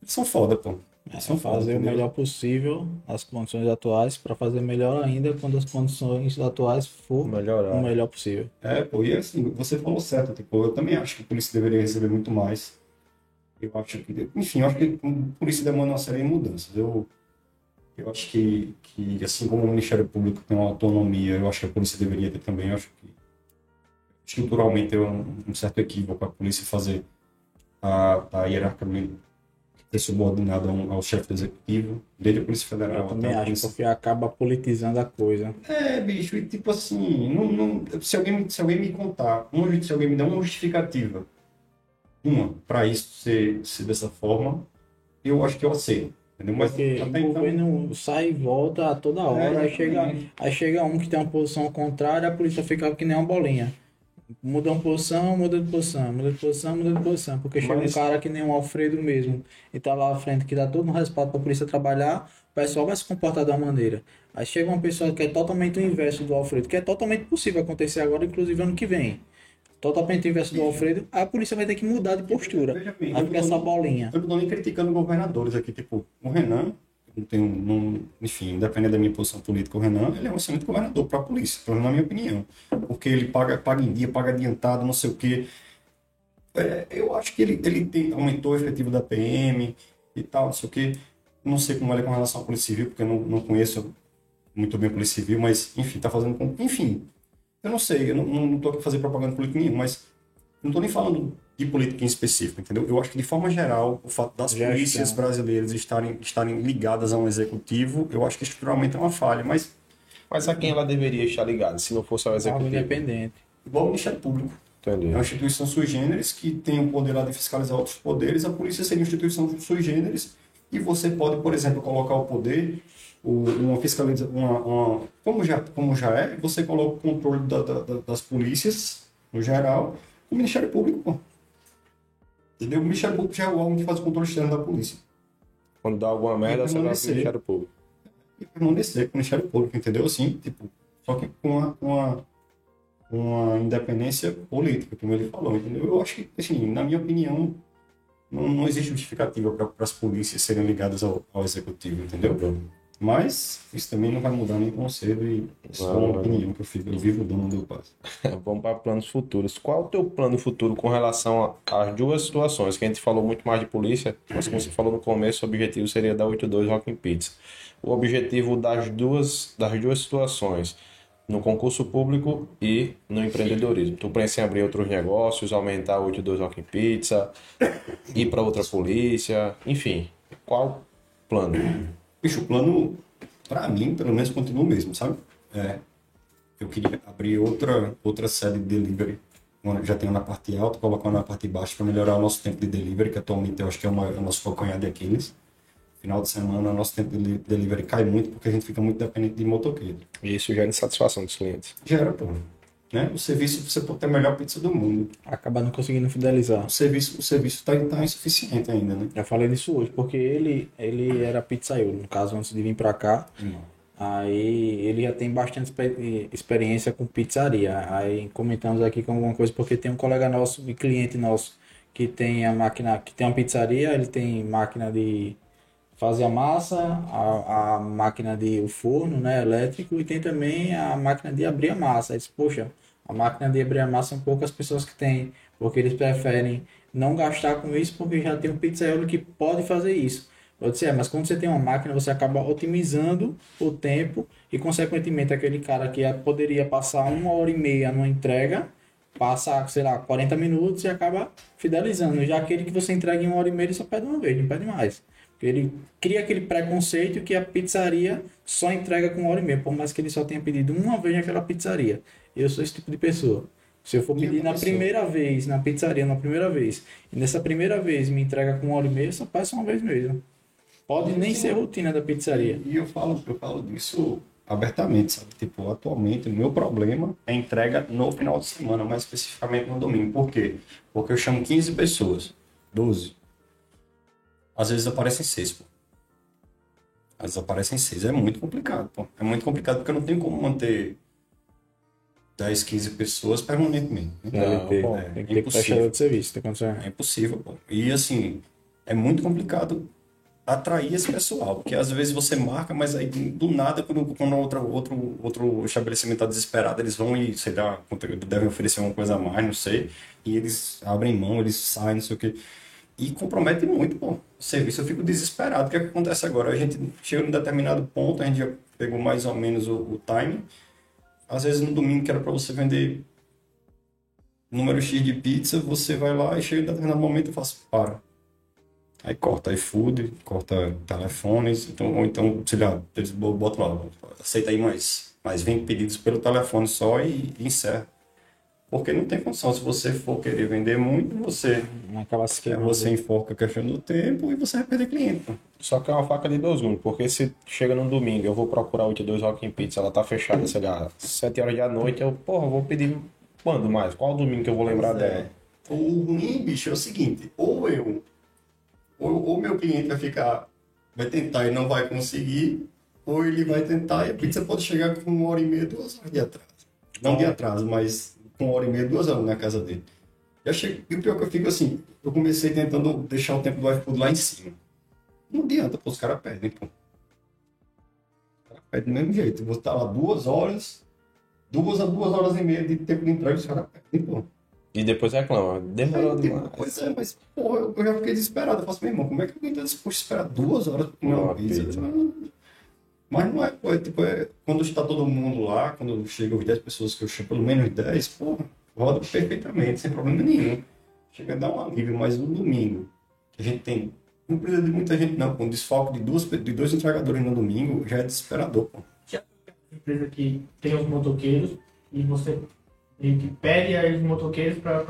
eles são foda, pô. Eles são foda, fazer o entendeu? melhor possível nas condições atuais para fazer melhor ainda quando as condições atuais for Melhorar. o melhor possível. É, pô, e assim, você falou certo, tipo, eu também acho que a polícia deveria receber muito mais. Eu acho que, enfim, eu acho que a polícia demanda uma série de mudanças. Eu, eu acho que, que, assim como o Ministério Público tem uma autonomia, eu acho que a polícia deveria ter também. Eu acho que estruturalmente é um, um certo equívoco a polícia fazer a, a hierarquicamente ser subordinada um- ao chefe do executivo, desde a Polícia Federal Eu também a acho, polícia porque acaba politizando a coisa. é, bicho, e tipo assim, não, não- se, alguém, me- se alguém me contar, ju- se alguém me der uma justificativa, uma, pra isso ser, ser dessa forma, eu acho que eu aceito. Entendeu? Mas Porque até o então. governo sai e volta a toda hora, aí, chega, aí chega um que tem uma posição contrária, a polícia fica que nem uma bolinha. Muda uma posição, muda de posição, muda de posição, muda de posição. Porque chega Mas- um cara que nem um Alfredo mesmo, e tá lá à frente, que dá todo um respaldo pra polícia trabalhar, o pessoal vai se comportar uma maneira. Aí chega uma pessoa que é totalmente o inverso do Alfredo, que é totalmente possível acontecer agora, inclusive ano que vem. Totalmente inverso do Alfredo, a polícia vai ter que mudar de postura. Veja bem, Vai ficar essa bolinha. Eu não tô nem criticando governadores aqui, tipo, o Renan, não tenho, não, enfim, independente da minha posição política, o Renan, ele é um excelente governador para a polícia, pelo menos na minha opinião. Porque ele paga, paga em dia, paga adiantado, não sei o quê. É, eu acho que ele, ele tem, aumentou o efetivo da PM e tal, não sei o quê. Não sei como ele é com relação à Polícia Civil, porque eu não, não conheço muito bem a Polícia Civil, mas, enfim, tá fazendo com... Enfim, eu não sei, eu não, não, tô aqui fazer propaganda política nenhuma, mas não tô nem falando de política em específico, entendeu? Eu acho que, de forma geral, o fato das Gestão. polícias brasileiras estarem, estarem ligadas a um executivo, eu acho que estruturalmente é uma falha, mas Mas a quem ela deveria estar ligada, se não fosse ao Algo executivo? independente. igual o Ministério Público. Entendi. É uma instituição sui generis que tem o poder lá de fiscalizar outros poderes. A polícia seria uma instituição sui generis e você pode, por exemplo, colocar o poder, o- uma fiscalização, uma, uma- como, já, como já é, você coloca o controle da- da- da- das polícias, no geral, o Ministério Público. Pô. Entendeu? O Ministério Público já é o órgão que faz o controle externo da polícia. Quando dá alguma merda, você vai pro permanecer. Ministério Público. E permanecer com o Ministério Público, entendeu? Assim, tipo, só que com uma, uma, uma independência política, como ele falou, entendeu? Eu acho que, assim, na minha opinião, não, não existe justificativa para as polícias serem ligadas ao, ao executivo, entendeu? Mas isso também não vai mudar nem cedo e isso é uma opinião que eu, fico, eu vivo dando onde eu passo. Vamos para planos futuros. Qual o teu plano futuro com relação às duas situações? Que a gente falou muito mais de polícia, mas como você falou no começo, o objetivo seria da 82 Rock and Pizza. O objetivo das duas, das duas situações, no concurso público e no empreendedorismo. Tu pensa em abrir outros negócios, aumentar a 82 Rock and Pizza, ir para outra polícia, enfim. Qual plano? Bicho, o plano, pra mim, pelo menos, continua o mesmo, sabe? É, eu queria abrir outra, outra sede de delivery. Uma- Já tenho na parte alta, colocar na parte baixa para melhorar o nosso tempo de delivery, que atualmente eu acho que é, uma, é o nosso calcanhar de Aquiles. Final de semana, o nosso tempo de delivery cai muito porque a gente fica muito dependente de motoqueiro. E isso gera insatisfação dos clientes. Gera, pô. Né? O serviço, você pode ter a melhor pizza do mundo. Acaba não conseguindo fidelizar. O serviço o serviço tá, tá insuficiente ainda, né? Já falei disso hoje, porque ele, ele era pizzaiolo, no caso, antes de vir pra cá. Aí ele já tem bastante expe- experiência com pizzaria. Aí comentamos aqui com alguma coisa, porque tem um colega nosso e cliente nosso que tem a máquina, que tem uma pizzaria, ele tem máquina de fazer a massa, a, a máquina de o forno, né, elétrico, e tem também a máquina de abrir a massa. Disse, poxa, a máquina de abrir a massa são poucas pessoas que têm, porque eles preferem não gastar com isso porque já tem um pizzaiolo que pode fazer isso. Eu disse, é, mas quando você tem uma máquina, você acaba otimizando o tempo e, consequentemente, aquele cara que poderia passar uma hora e meia numa entrega, passa, sei lá, 40 minutos e acaba fidelizando. Já aquele que você entrega em uma hora e meia, ele só pede uma vez, não pede mais. Ele cria aquele preconceito que a pizzaria só entrega com uma hora e meia, por mais que ele só tenha pedido uma vez naquela pizzaria. Eu sou esse tipo de pessoa. Se eu for pedir na aconteceu. primeira vez, na pizzaria, na primeira vez, e nessa primeira vez me entrega com uma hora e meia, só passa uma vez mesmo. Pode nem ser rotina da pizzaria. E eu falo, eu falo disso abertamente, sabe? Tipo, atualmente o meu problema é entrega no final de semana, mais especificamente no domingo. Por quê? Porque eu chamo 15 pessoas, 12. Às vezes aparecem 6, pô. Às vezes aparecem 6. É muito complicado, pô. É muito complicado porque eu não tenho como manter 10, 15 pessoas permanentemente. ter, pô, tem é que ter impossível. serviço, tem condição. É impossível, pô. E assim, é muito complicado atrair esse pessoal, porque às vezes você marca, mas aí do nada, quando, quando outra, outro, outro estabelecimento está desesperado, eles vão e, sei lá, devem oferecer uma coisa a mais, não sei, e eles abrem mão, eles saem, não sei o quê. E compromete muito, pô, o serviço. Eu fico desesperado. O que, é que acontece agora? A gente chega em determinado ponto, a gente já pegou mais ou menos o, o time. Às vezes no domingo que era para você vender número X de pizza, você vai lá e chega em determinado momento e faço, para. Aí corta iFood, corta telefones, então, ou então, sei lá, eles bo- botam lá, aceita aí mais, mais 20 pedidos pelo telefone só e, e encerra. Porque não tem função. Se você for querer vender muito, você, Acaba se quebrando. você enfoca a questão do tempo e você vai perder cliente. Só que é uma faca de dois gumes, porque se chega num domingo, eu vou procurar 82 Rock Pizza, ela tá fechada, sei lá, 7 horas da noite, eu, porra, vou pedir quando mais? Qual domingo que eu vou lembrar dela? É. O ruim, bicho, é o seguinte: ou eu, ou ou meu cliente vai ficar, vai tentar e não vai conseguir, ou ele vai tentar e a pizza pode chegar com uma hora e meia, duas horas de atraso. Não de atraso, mas uma hora e meia, duas horas na casa dele. Eu chego, e o pior que eu fico assim, eu comecei tentando deixar o tempo do iFood lá em cima. Não adianta, pô, os caras perdem, pô. Os caras perdem do mesmo jeito. Vou estar lá duas horas, duas a duas horas e meia de tempo de entrega, os caras perdem, pô. E depois reclama, demorou Aí, demais. Pois é, mas porra, eu eu já fiquei desesperado. Eu faço, meu irmão, como é que alguém tá disposto a esperar duas horas pra comer Uma uma pizza? pizza. Mas não é, pô, é tipo, é, quando está todo mundo lá, quando chega os 10 pessoas que eu chamo, pelo menos 10, porra, roda perfeitamente, sem problema nenhum. Chega a dar um alívio, mas no domingo, que a gente tem, não precisa de muita gente não, com um desfalque de, duas, de dois entregadores no domingo, já é desesperador, pô. empresa que tem os motoqueiros e você meio que pede aí os motoqueiros para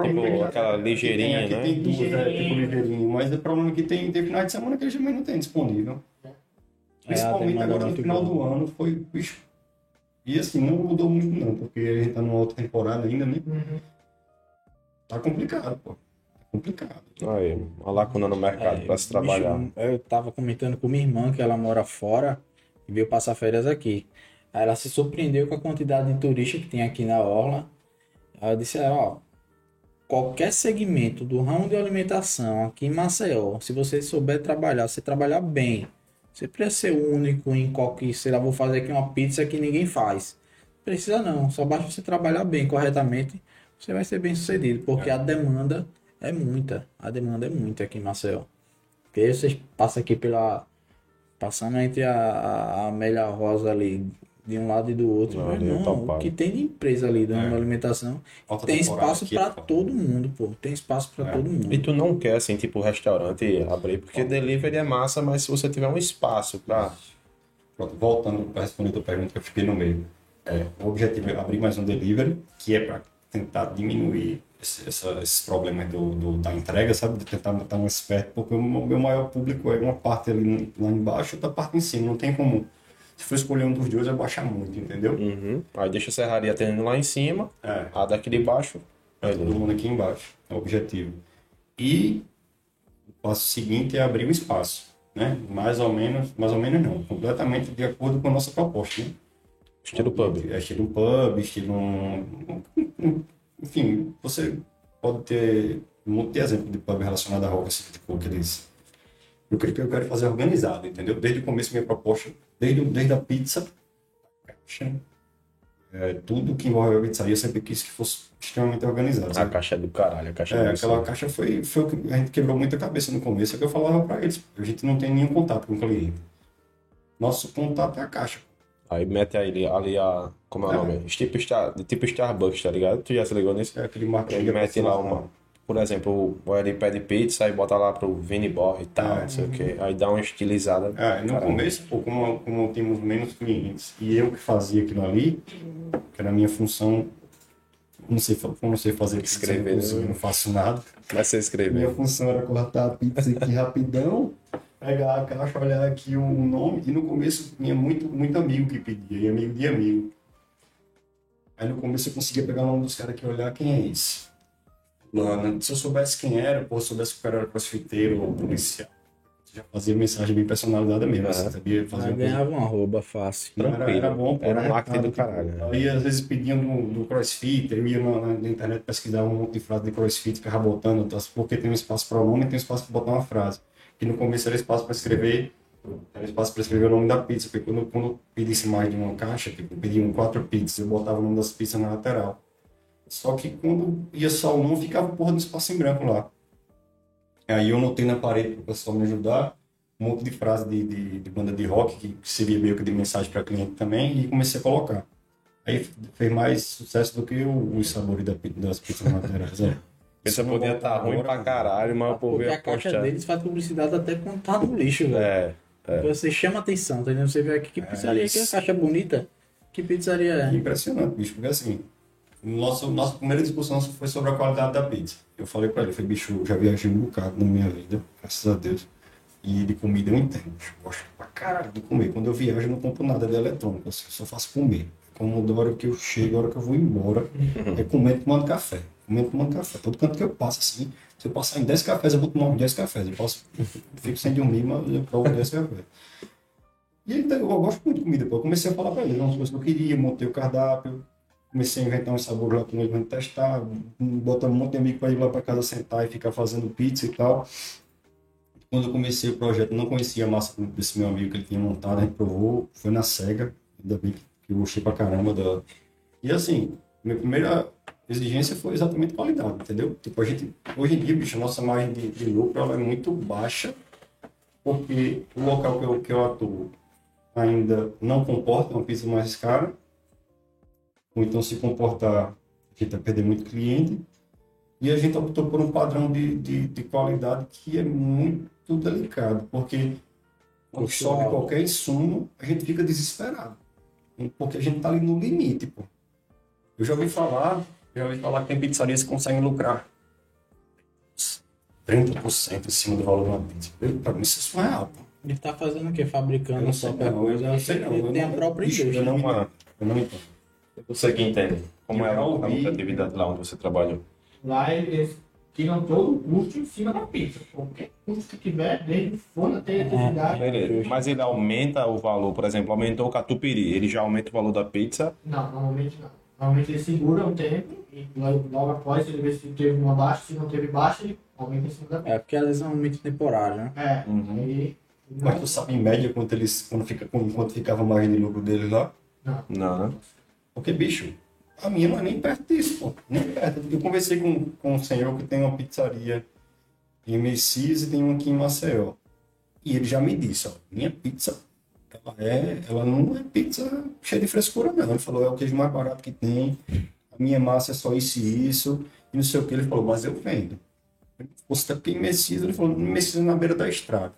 Tipo, aquela ligeirinha, Tem, né? aqui tem duas, é, tipo Ligeirinho. mas o problema é que tem, tem finais de semana que eles também não tem disponível. Principalmente é agora no final boa. do ano foi. bicho, E assim, não mudou muito não, porque a gente tá numa outra temporada ainda, né? Uhum. Tá complicado, pô. Tá complicado. Aí, uma lacuna no mercado É, pra se trabalhar. bicho, eu tava comentando com minha irmã que ela mora fora e veio passar férias aqui. Aí ela se surpreendeu com a quantidade de turista que tem aqui na Orla. Eu disse, ela, ó, qualquer segmento do ramo de alimentação aqui em Maceió, se você souber trabalhar, você trabalhar bem, você precisa ser único em qualquer, sei lá, vou fazer aqui uma pizza que ninguém faz. Precisa não, só basta você trabalhar bem, corretamente, você vai ser bem sucedido, porque a demanda é muita, a demanda é muita aqui em Maceió. Porque vocês passam aqui pela, passando entre a, a a Amélia Rosa ali, de um lado e do outro, Não, meu ali é o que tem de empresa ali do ramo É. alimentação, tem espaço para pô. todo mundo, pô, tem espaço para É. todo mundo. E tu não quer, assim, tipo, restaurante abrir, porque delivery é massa, mas se você tiver um espaço pra. Pronto, voltando para responder a tua pergunta que eu fiquei no meio. É, o objetivo é abrir mais um delivery, que é para tentar diminuir esse, essa- esses problemas do, do- da entrega, sabe? De tentar botar mais perto, porque o meu maior público é uma parte ali lá embaixo e outra parte em cima. Não tem como. Se for escolher um dos dois, vai baixar muito, entendeu? Uhum. Aí deixa a serraria tendo lá em cima, É. a daqui de baixo. Tá todo mundo aqui embaixo, é o objetivo. E o passo seguinte é abrir o espaço, né? Mais ou menos, mais ou menos não, completamente de acordo com a nossa proposta, né? Estilo pub. É estilo pub, estilo. um- Enfim, você pode ter um monte de exemplo de pub relacionado a rock, assim, tipo aqueles. Eu creio que eu quero fazer organizado, entendeu? Desde o começo, minha proposta, desde, desde a pizza, é, tudo que envolve a pizzaria, eu sempre quis que fosse extremamente organizado. A sabe? caixa é do caralho, a caixa É, do aquela céu. caixa foi, foi o que a gente quebrou muita cabeça no começo, é que eu falava para eles, a gente não tem nenhum contato com o cliente. Nosso contato é a caixa. Aí mete ali, ali a. Como é o É. nome? Tipo, Star, tipo Starbucks, tá ligado? Tu já se ligou nisso? É aquele marketing. Ele mete lá uma. Por exemplo, o ele pede pizza e bota lá pro Vini Borre e tal, É. não sei o quê. Aí dá uma estilizada. É, no Caramba. começo, pô, como, como tínhamos menos clientes e eu que fazia aquilo ali, que era a minha função não sei, não sei fazer pizza, Escrever, inclusive, né? não faço nada. Mas você Minha escreveu. função era cortar a pizza aqui rapidão, pegar a caixa, olhar aqui o nome. E no começo tinha muito, muito amigo que pedia, e amigo de amigo. Aí no começo eu conseguia pegar o nome dos caras aqui e olhar quem é esse. Mano, se eu soubesse quem era, pô, se eu soubesse que o cara era crossfiteiro ou policial, já fazia mensagem bem personalizada mesmo, assim, sabia? Fazer coisa ganhava uma rouba fácil. Não, era, era bom, pô, Era um né? marketing do Tipo, caralho. Aí às vezes pediam do, do CrossFit, eu ia na, na internet pesquisar um monte de frase de CrossFit, ficava botando, tá? porque tem um espaço para o nome e tem um espaço para botar uma frase. Que no começo era espaço para escrever, era espaço para escrever o nome da pizza, porque quando, quando eu pedisse mais de uma caixa, tipo, eu pedia um quatro pizzas, eu botava o nome das pizzas na lateral. Só que quando ia só um, ficava porra do espaço em branco lá. Aí eu notei na parede para o pessoal me ajudar um monte de frase de, de, de banda de rock que seria meio que de mensagem para cliente também e comecei a colocar. Aí fez mais sucesso do que o- os sabores da das pizzas laterais. É. Pizza podia estar ruim pra caralho, mas o povo Porque ia a caixa postar. deles faz publicidade até quando tá no lixo, velho. É, Você chama atenção, tá entendendo? Você vê aqui que pizzaria, que isso. caixa bonita. Que pizzaria É é? impressionante, bicho, porque assim, nosso, nossa primeira discussão foi sobre a qualidade da pizza. Eu falei pra ele, falei, bicho, eu já viajei um bocado na minha vida, graças a Deus. E de comida eu entendo, eu gosto pra caralho de comer. Quando eu viajo eu não compro nada de eletrônico, eu só faço comer. Como da hora que eu chego, a hora que eu vou embora, é comendo tomando café. Comendo tomando café. Todo canto que eu passo assim, se eu passar em 10 cafés, eu vou tomar uns 10 cafés. Eu posso, fico sem dormir, mas eu provo 10 cafés. E então, eu gosto muito de comida. Eu comecei a falar pra ele umas coisas que eu queria, montei o cardápio, comecei a inventar uns sabores lá ele pra gente testar, botar um monte de amigo pra ir lá pra casa sentar e ficar fazendo pizza e tal. Quando eu comecei o projeto, não conhecia a massa desse meu amigo que ele tinha montado, a gente provou, foi na SEGA, ainda bem que eu gostei pra caramba da... E assim, minha primeira exigência foi exatamente qualidade, entendeu? Tipo, a gente, hoje em dia, bicho, a nossa margem de, de lucro ela é muito baixa, porque o local que eu, que eu atuo ainda não comporta uma pizza mais cara, ou então se comportar, a gente vai perder muito cliente, e a gente optou por um padrão de, de, de qualidade que é muito delicado, porque quando sobe qualquer insumo, a gente fica desesperado, porque a gente tá ali no limite, pô. Eu já ouvi falar, já ouvi falar que tem pizzarias que conseguem lucrar 30% em cima do valor de uma pizza. Pra mim isso é surreal, pô. Ele tá fazendo o quê? Fabricando Eu não sei não, coisa. eu não sei não. ele eu tem a não- própria indústria. Não. Eu não entendo. Você que entende. Como é a lucratividade lá onde você trabalhou? Lá eles tiram todo o custo em cima da pizza. Qualquer custo que tiver, desde até a eletricidade. Beleza. Mas ele aumenta o valor, por exemplo, aumentou o catupiry, ele já aumenta o valor da pizza. Não, normalmente não. Normalmente ele segura um tempo e logo, logo após ele vê se teve uma baixa, se não teve baixa, ele aumenta em cima da pizza. É, porque às vezes é um aumento temporário, né? É, Uhum. aí. Mas tu sabe em média quanto eles, quando fica, quanto ficava a margem de lucro deles lá? Não. Não, né? Porque, bicho, a minha não é nem perto disso, pô. Nem perto. Eu conversei com, com um senhor que tem uma pizzaria em Messias e tem uma aqui em Maceió. E ele já me disse, ó, minha pizza, ela, é, ela não é pizza cheia de frescura, não. Ele falou, é o queijo mais barato que tem, a minha massa é só isso e isso, e não sei o que. Ele falou, mas eu vendo. Você tá aqui em Messias, ele falou, Messias é na beira da estrada.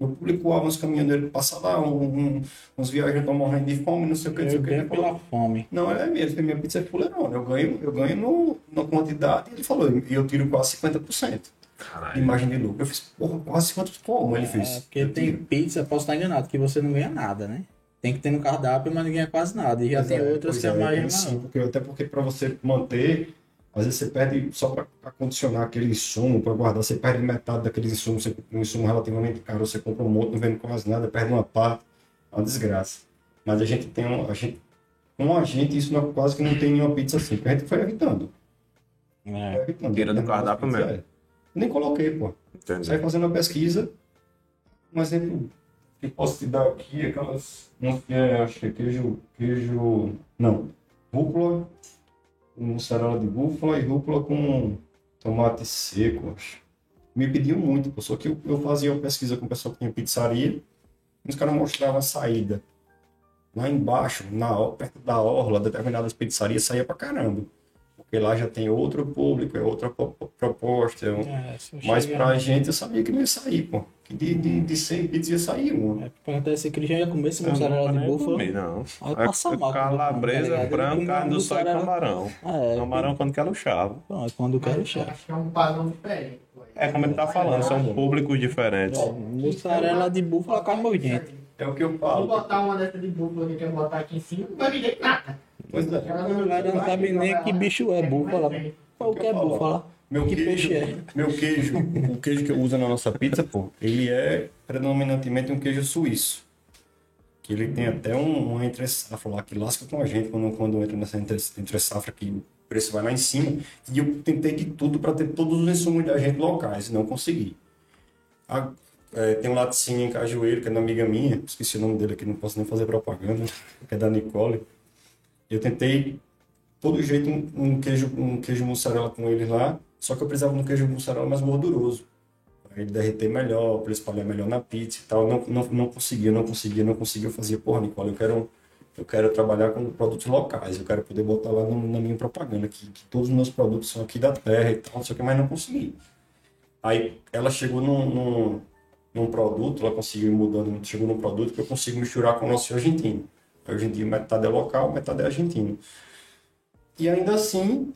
Eu publico uns caminhoneiros que passam lá, um, um, uns viajantes estão morrendo de fome, não sei o que, não sei o que. Ele ganho falou, pela fome. não, é mesmo, porque minha pizza é fuleirona. Eu ganho, eu ganho no, na quantidade, ele falou, e eu tiro quase 50% de margem de lucro. Eu fiz, porra, quase quanto como ele É, fez? porque Eu tem tiro. pizza, posso estar enganado, que você não ganha nada, né? Tem que ter no cardápio, mas não ganha quase nada. E já Pois tem é, outras que a é, margem é sim, porque, até porque para você manter, às vezes você perde só para condicionar aquele insumo, para guardar, você perde metade daqueles insumos, você, um insumo relativamente caro, você compra um monte, não vende quase nada, perde uma parte, é uma desgraça. Mas a gente tem um, a gente, com a gente, isso não, quase que não tem nenhuma pizza assim, porque a gente foi evitando. É. Foi evitando. Tira do Tem cardápio mesmo. é. Nem coloquei, pô. Entendi. Saí fazendo a pesquisa. Um exemplo que eu posso te dar aqui é aquelas. Um, é, acho que é queijo. Queijo. Não. Rúcula. Com de búfala e rúcula com tomate seco, acho. Me pediam muito, pô. Só que eu, eu fazia uma pesquisa com o pessoal que tinha pizzaria. E os caras mostravam a saída. Lá embaixo, na, perto da orla, determinadas pizzarias, saía pra caramba. Porque lá já tem outro público, é outra po- proposta. é um- É, eu Mas pra gente eu sabia que não ia sair, pô. Que de, de, de 100 pizzas ia sair uma. É, perguntar esse aqui já ia comer esse Eu mussarela de búfalo. comi, não. Aí É passa mal, tá Calabresa, branco, Ele carne do sol e camarão. É, Camarão quando quer luxava. Pronto, quando eu quero Mas chá. Acho que é um padrão diferente. É como ele tá falando, são públicos diferentes. Mussarela de búfalo é carne nojenta. É o que eu falo. botar uma dessa de búfalo que quer botar aqui em cima, não vai vender nada. Pois é. Não sabe nem que bicho é búfalo. Qual que é búfalo? Meu Que queijo, peixe é? meu queijo, o queijo que eu uso na nossa pizza, pô, ele é predominantemente um queijo suíço. Que ele tem até um, uma entre safra lá que lasca com a gente quando, quando entra nessa entre, entre safra que o preço vai lá em cima. E eu tentei de tudo para ter todos os insumos da gente locais e não consegui. A- é, tem um laticínio em Cajueiro, que é da amiga minha, esqueci o nome dele aqui, não posso nem fazer propaganda, que é da Nicole. Eu tentei todo jeito um, um queijo um queijo mussarela com ele lá, só que eu precisava de um queijo mussarela mais gorduroso. Pra ele derreter melhor, para espalhar melhor na pizza e tal. Não, não, não conseguia, não conseguia, não conseguia. Eu fazia, porra, Nicole, eu quero, eu quero trabalhar com produtos locais, eu quero poder botar lá no- na minha propaganda que, que todos os meus produtos são aqui da terra e tal, não sei o que, mas não consegui. Aí ela chegou num, num, num produto, ela conseguiu ir mudando, chegou num produto que eu consigo misturar com o nosso argentino. Hoje em dia metade é local, metade é argentino. E ainda assim,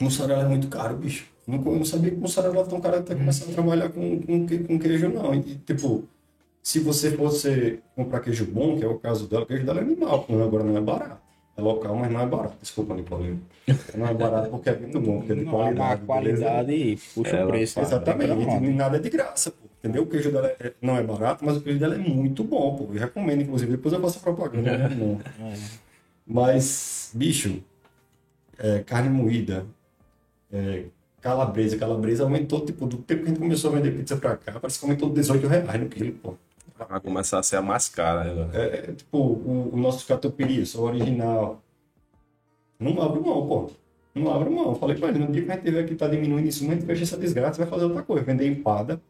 mussarela é muito caro, bicho. Não, eu não sabia que mussarela era tão caro até começar a trabalhar com, com, com queijo, não. E, tipo, se você fosse comprar queijo bom, que é o caso dela, o queijo dela é animal, porque agora não é barato. É local, mas não é barato. Desculpa, Nicole. Não é barato porque é muito bom, porque é de Não, a qualidade. beleza? qualidade e puxa Ela o preço. faz, Exatamente, e nada é de graça, pô. Entendeu? O queijo dela é- não é barato, mas o queijo dela é muito bom, pô. Eu recomendo, inclusive, depois eu faço a propaganda. né? Não. Mas, bicho, é, carne moída, é, calabresa, calabresa aumentou, tipo, do tempo que a gente começou a vender pizza pra cá, parece que aumentou 18 reais no quilo, pô. Vai começar a ser a mais cara. né? É, é, tipo, o, o nosso catupiry, só original. Não abre mão, pô. Não abre mão. Falei pra ele, no dia que a gente tiver que tá diminuindo isso, a gente fecha essa desgraça, vai fazer outra coisa. Vender empada,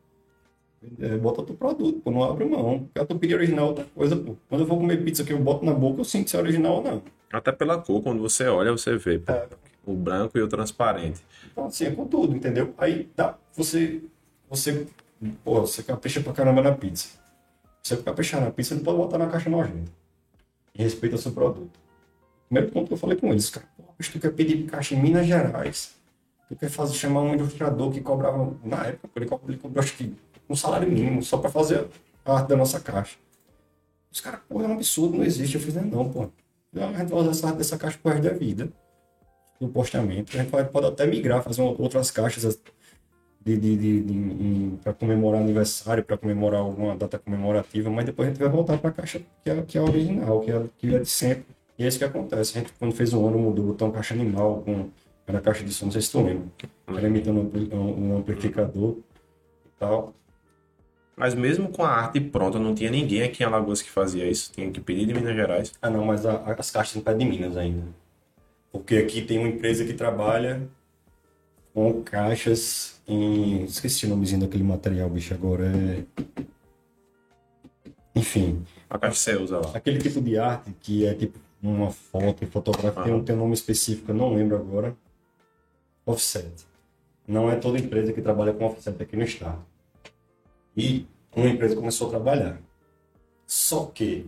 é, bota outro produto, pô. Não abre mão. Catupiry original é outra coisa, pô. Quando eu vou comer pizza que eu boto na boca, eu sinto se é original ou não. Até pela cor, quando você olha, você vê. pô. É. O branco e o transparente. Então, assim, é com tudo, entendeu? Aí dá, você, você, pô, você capricha pra caramba na pizza. Você caprichar na pizza, não pode botar na caixa nojenta. E respeita seu produto. Primeiro ponto que eu falei com eles, cara, pô, tu quer pedir caixa em Minas Gerais, tu quer fazer, chamar um ilustrador que cobrava, na época, ele cobrou acho que um salário mínimo, só pra fazer a arte da nossa caixa. Os caras, pô, é um absurdo, não existe. Eu fiz, não, não, pô. A gente vai usar essa arte dessa caixa pro resto da vida do postamento. A gente pode até migrar, fazer outras caixas de, de, de, para comemorar aniversário, para comemorar alguma data comemorativa, mas depois a gente vai voltar para a caixa que é, que é a original, que é, que é de sempre. E é isso que acontece. A gente, quando fez um ano, mudou, botou uma caixa animal, com, era caixa de som, não sei se tu lembra. Era imitando um, um, um amplificador e tal. Mas mesmo com a arte pronta, não tinha ninguém aqui em Alagoas que fazia isso. Tinha que pedir de Minas Gerais. Ah, não, mas a- as caixas não pedem de Minas ainda. Porque aqui tem uma empresa que trabalha com caixas em. Esqueci o nomezinho daquele material, bicho, agora é. Enfim, A caixa você usa lá. aquele tipo de arte que é tipo uma foto fotografia, tem, um, tem um nome específico, eu não lembro agora. Offset. Não é toda empresa que trabalha com offset aqui no estado. E uma empresa começou a trabalhar. Só que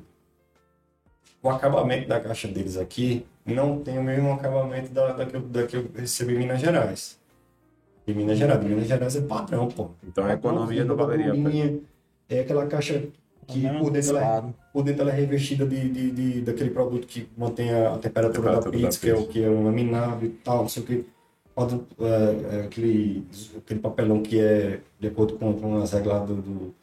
o acabamento da caixa deles aqui não tem o mesmo acabamento da, da, que, eu, da que eu recebi em Minas Gerais. Em Minas Gerais, Minas Gerais é padrão, pô. Então a economia não valeria a pena. Bolinha, É aquela caixa que Não, por dentro, ela, é- por dentro ela é revestida de, de, de- daquele produto que mantém a, a temperatura, Temperatura da da pizza, que é o pizza. que é um laminado e tal, não sei o que. É, é, aquele, aquele papelão que é de acordo com, com as regras do, do-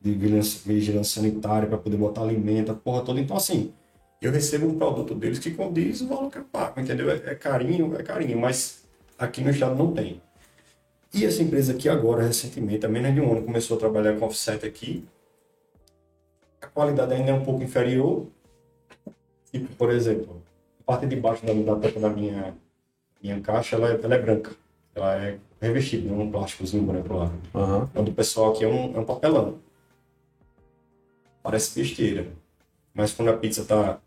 de vigilância, sanitária para poder botar alimento, a porra toda. Então, assim, eu recebo um produto deles que condiz o valor que eu pago, entendeu? É, é carinho, é carinho, mas aqui no estado não tem. E essa empresa aqui agora, recentemente, há menos de um ano, começou a trabalhar com offset aqui. A qualidade ainda é um pouco inferior. Tipo, por exemplo, a parte de baixo da, da da minha, minha caixa, ela é, ela é branca. Ela é revestida, num plásticozinho branco lá. A do pessoal aqui é um, é um papelão. Parece besteira. Mas quando a pizza tá,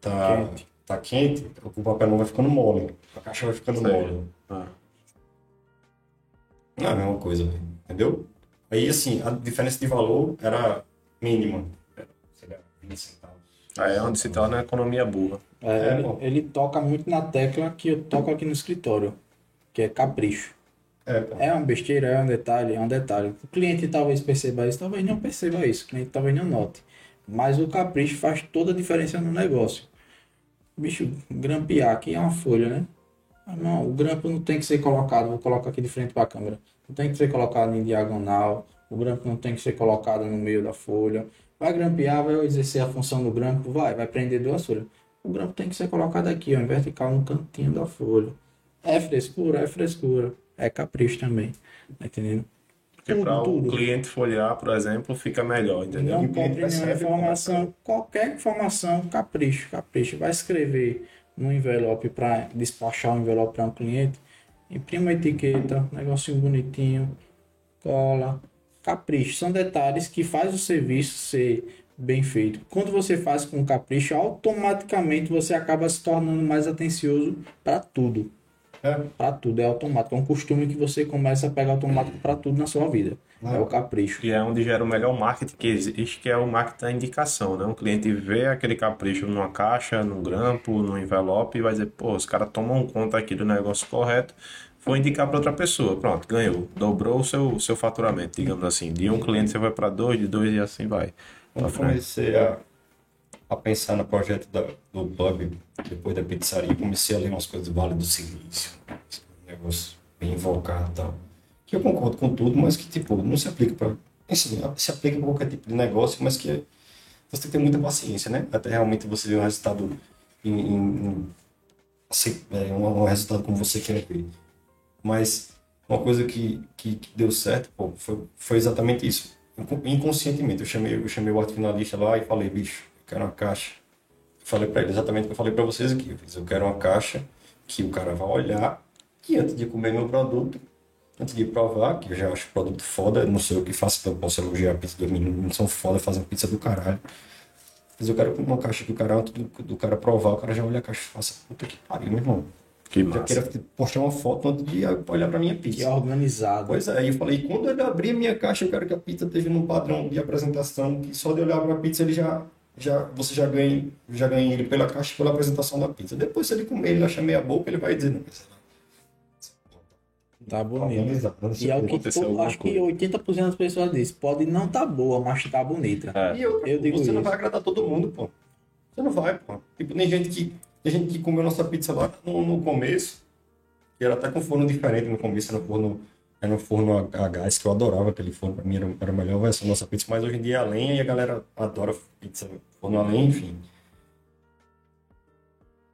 tá Quente. tá quente, o papelão vai ficando mole, a caixa vai ficando Sei. mole. Ah. Não é a mesma coisa, entendeu? Aí, assim, a diferença de valor era mínima. Sei lá, 20 centavos. Aí é onde se torna a economia burra. É, É, ele, ele toca muito na tecla que eu toco aqui no escritório, que é capricho. É. É uma besteira, é um detalhe, é um detalhe. O cliente talvez perceba isso, talvez não perceba isso, o cliente talvez não note. Mas o capricho faz toda a diferença no negócio. Bicho, grampear aqui é uma folha, né? Ah, Não, o grampo não tem que ser colocado, vou colocar aqui de frente para a câmera. Não tem que ser colocado em diagonal, o grampo não tem que ser colocado no meio da folha. Vai grampear, vai exercer a função do grampo, vai, vai prender duas folhas. O grampo tem que ser colocado aqui, ó, em vertical, no cantinho da folha. É frescura, é frescura. É capricho também. Tá entendendo? Porque para o tudo. cliente folhear, por exemplo, fica melhor, entendeu? Não compre nenhuma informação, qualquer informação, capricho, capricho. Vai escrever no envelope para despachar o envelope para um cliente, imprima a etiqueta, negocinho bonitinho, cola, capricho. São detalhes que faz o serviço ser bem feito. Quando você faz com capricho, automaticamente você acaba se tornando mais atencioso para tudo. É. Para tudo, é automático. É um costume que você começa a pegar automático para tudo na sua vida. É o capricho. E é onde gera o melhor marketing que existe, que é o marketing da indicação, né? O cliente vê aquele capricho numa caixa, num grampo, num envelope e vai dizer, pô, os caras tomam conta aqui do negócio correto, vou indicar para outra pessoa. Pronto, ganhou. Dobrou o seu, seu faturamento, digamos assim. De um cliente você vai para dois, de dois e assim vai. Quando comecei a, a pensar no projeto da- do pub, depois da pizzaria, comecei a ler umas coisas do Vale do Silício. Um negócio bem invocado e tal. Que eu concordo com tudo, mas que, tipo, não se aplica para. Assim, se aplica para qualquer tipo de negócio, mas que você tem que ter muita paciência, né? Até realmente você ver um resultado em, em- em- assim, é, um resultado como você quer ver. Mas uma coisa que, que, que deu certo, pô, foi, foi exatamente isso. Incon- Inconscientemente, eu chamei, eu chamei o arte finalista lá e falei, bicho, eu quero uma caixa. Falei pra ele exatamente o que eu falei pra vocês aqui. Eu, fiz, eu quero uma caixa que o cara vai olhar que antes de comer meu produto, antes de provar, que eu já acho o produto foda, não sei o que faço, então eu posso elogiar a pizza dos meninos, não são foda, fazem pizza do caralho. Mas eu quero uma caixa que o cara, antes do, do cara provar, o cara já olha a caixa e faça, puta que pariu, meu irmão. Que Já massa. queira postar uma foto antes de olhar pra minha pizza. Que é organizado. Pois é, eu falei, quando ele abrir a minha caixa, eu quero que a pizza esteja num padrão de apresentação, que só de olhar para a pizza ele já, já, você já ganha, já ganha ele pela caixa e pela apresentação da pizza. Depois, se ele comer, ele achar meia boca, ele vai dizer, não, mas Tá bonito. organizado, não sei E é o que alguma acho que 80% das pessoas dizem. Pode não tá boa, mas tá bonita. É. E outra, Eu digo você não isso. vai agradar todo mundo, pô. Você não vai, pô. Tipo, tem gente que, tem gente que comeu nossa pizza lá no, no começo, e era até com forno diferente no começo, era forno, era um forno a, a gás, que eu adorava aquele forno, pra mim era, era a melhor versão da nossa pizza, mas hoje em dia é a lenha e a galera adora pizza, forno a lenha, enfim.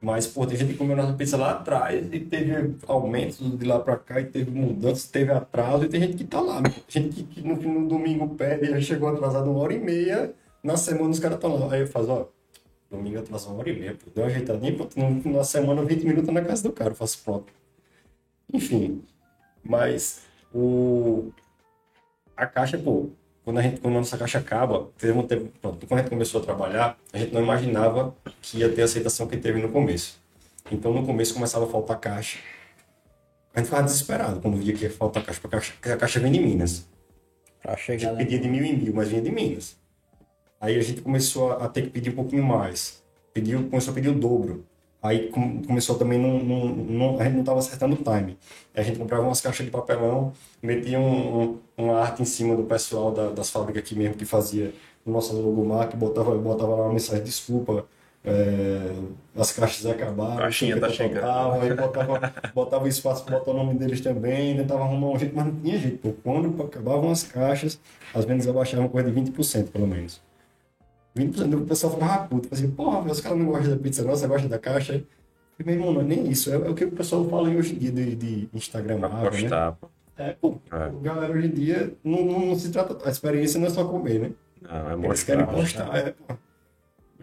Mas, pô, tem gente que comeu nossa pizza lá atrás e teve aumentos de lá pra cá e teve mudanças, teve atraso e tem gente que tá lá. Tem gente que, que no, no domingo pede e já chegou atrasado uma hora e meia, na semana os caras estão lá. Aí eu faço, ó, domingo atrasou uma hora e meia, pô, deu uma ajeitadinha, pô, na semana 20 minutos na casa do cara, eu faço pronto. Enfim, mas o... a caixa, pô, quando a gente, quando a nossa caixa acaba, teve um tempo, pronto, quando a gente começou a trabalhar, a gente não imaginava que ia ter a aceitação que teve no começo. Então, no começo começava a faltar caixa. A gente ficava desesperado quando via que ia faltar caixa, porque a caixa, a caixa vem de Minas. Pra A chegar gente lá. pedia de mil em mil, mas vinha de Minas. Aí a gente começou a, ter que pedir um pouquinho mais. Pediu, começou a pedir o dobro. Aí com- começou também, não, não, não- a gente não estava acertando o time. A gente comprava umas caixas de papelão, metia um, um- uma arte em cima do pessoal da- das fábricas aqui mesmo que fazia o nosso logomarca, botava, botava lá uma mensagem, desculpa, é, as caixas acabaram, Caixinha tá chegando. faltava, aí botava, botava espaço para botar o nome deles também, tentava arrumar um jeito, mas não tinha jeito. Pô. Quando acabavam as caixas, as vendas abaixavam coisa de 20% pelo menos. 20% do pessoal ficava puto, fazia, porra, os caras não gostam da pizza não, você gosta da caixa? Falei, meu irmão, não é nem isso, é, é o que o pessoal fala hoje em dia de, de Instagram, né? postar. pô. É, pô, É. a galera hoje em dia não, não, não se trata, a experiência não é só comer, né? Não, é Eles querem mostrar. postar, é, pô.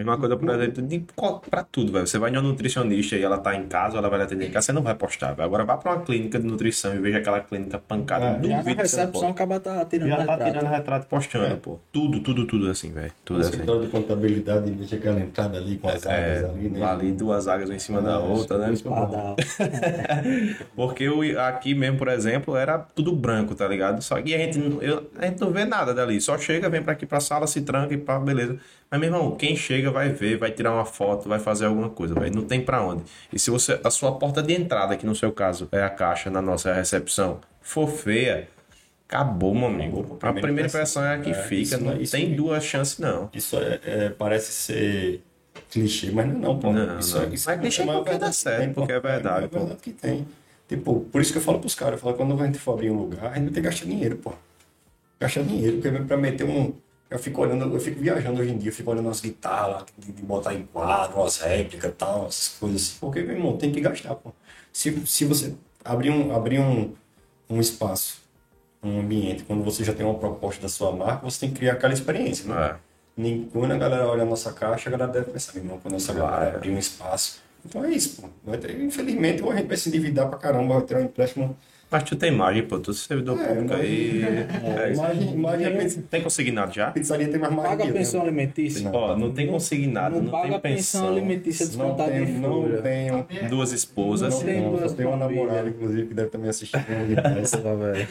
Mesma coisa, por exemplo, de, pra tudo, velho. Você vai em uma nutricionista e ela tá em casa, ela vai lhe atender em casa, você não vai postar, velho. Agora vá pra uma clínica de nutrição e veja aquela clínica pancada. É, duvido que você não acaba tá tirando Já tá retrato. tirando retrato e postando, É. pô. Tudo, tudo, tudo assim, velho. Tudo No assim. de contabilidade, deixa aquela entrada ali com as É, ali, né? ali duas águas uma em cima da É, outra, né? é. Porque o- aqui mesmo, por exemplo, era tudo branco, tá ligado? Só que a gente, não- eu- a gente não vê nada dali. Só chega, vem pra aqui pra sala, se tranca e pá, beleza. Mas, meu irmão, quem chega vai ver, vai tirar uma foto, vai fazer alguma coisa, velho. Não tem pra onde. E se você, a sua porta de entrada, que no seu caso é a caixa, na nossa recepção, for feia, acabou, meu amigo. A primeira impressão é a que É, fica. Não não- isso tem duas chances, não. Isso é, é- parece ser clichê, mas não, é não pô. Não, isso, não. É, isso Mas clichê a maior porque dá verdade certo, tem, porque é verdade, É a pô. verdade que tem. Tipo, por isso que eu falo pros caras, eu falo, quando a gente for abrir um lugar, a gente vai ter que gastar dinheiro, pô. Gastar dinheiro, porque pra meter um. Eu fico olhando, eu fico viajando hoje em dia, eu fico olhando as guitarras, de, de botar em quadro, as réplicas e tal, essas coisas assim. Porque, meu irmão, tem que gastar, pô. Se, se você abrir um, abrir um, um espaço, um ambiente, quando você já tem uma proposta da sua marca, você tem que criar aquela experiência, né? É. Nem- Quando a galera olha a nossa caixa, a galera deve pensar, meu irmão, quando essa galera Claro. abrir um espaço. Então é isso, pô. Ter, infelizmente, ou a gente vai se endividar pra caramba, vai ter um empréstimo. Mas tu tem imagem, pô. Tu é servidor É, público aí. É, imagem, imagem pizza- Tem consignado já? pizzaria tem mais margem Paga a pensão né? alimentícia. Não. Ó, não tem consignado, Não não, paga tem a pensão pensão. alimentícia Não descontada em tenho, não tenho. Duas esposas. Não tem tenho, duas só tenho uma namorada, inclusive, que deve estar me assistindo. Tá, velho.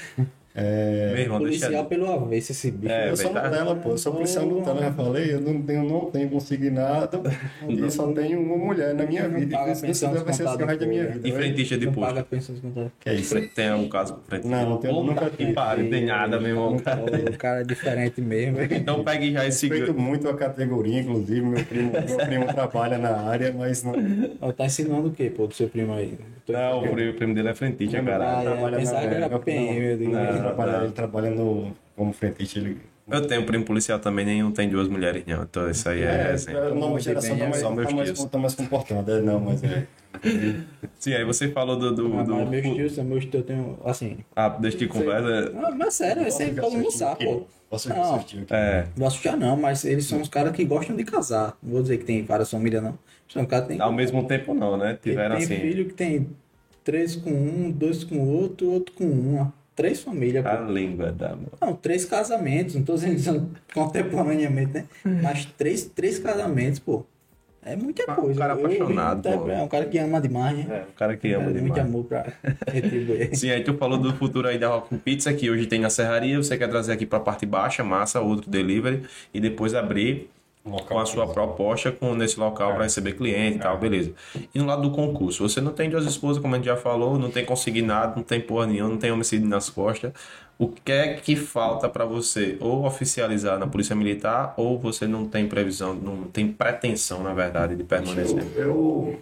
É, Meu irmão, deixa Policial pelo avesso esse bicho. É, eu sou tá- Nutella, pô. Eu sou policial Nutella, já falei. Eu não tenho, não tenho consignado. E só tenho uma mulher na minha vida. paga E Deus vai ser o da minha vida. E frentista de posto. paga a pensão descontada. Que é isso? Tem algum caso com frentista? Não, não tenho, nunca tive. tem nada, meu irmão. O cara é diferente mesmo. Então pegue já esse... Respeito muito a categoria, inclusive. Meu primo, meu primo trabalha na área, mas não. Tá ensinando o quê, pô, do seu primo aí? Não, o primo, o primo dele é frentista, Ah, caralho. é, pensava que era não, PM, não, ele, Não, trabalha, não. ele trabalha no, como frentista. Ele, Eu tenho um primo policial também, nenhum tem duas mulheres, não. Então isso aí é, assim. a nova geração tá é mais, só meus tá mais, tios. tá mais comportada. É, não, mas é. Sim, aí você falou do... do, Ah, do meus tios, meus tios, eu tenho, assim... Ah, deixa de conversa. Ah, mas sério, esse aí todo mundo sabe, pô. Posso Não. assistir aqui? É, Não já não, mas eles são os caras que gostam de casar. Não vou dizer que tem várias famílias, não. São caras que tem, ao mesmo tempo não, né? tem, Tiveram tem assim... filho que tem três com um, dois com outro, outro com uma. Três famílias, A pô. língua da... Não, três casamentos, não tô dizendo que são contemporaneamente, né? Mas três, três casamentos, pô. É muita Um coisa. cara Eu- apaixonado, eu- pô. É um cara que ama demais, né? É, o cara que ama É, demais. Muito amor pra retribuir. Sim, aí tu falou do futuro aí da Rock Pizza, que hoje tem na Serraria, você quer trazer aqui pra parte baixa, massa, outro delivery, e depois abrir Um local com a sua pra- proposta com nesse local para receber cliente e tal, beleza. E no lado do concurso, você não tem duas esposas, como a gente já falou, não tem consignado, não tem porra nenhuma, não tem homicídio nas costas. O que é que falta para você ou oficializar na Polícia Militar ou você não tem previsão, não tem pretensão, na verdade, de permanecer? Eu,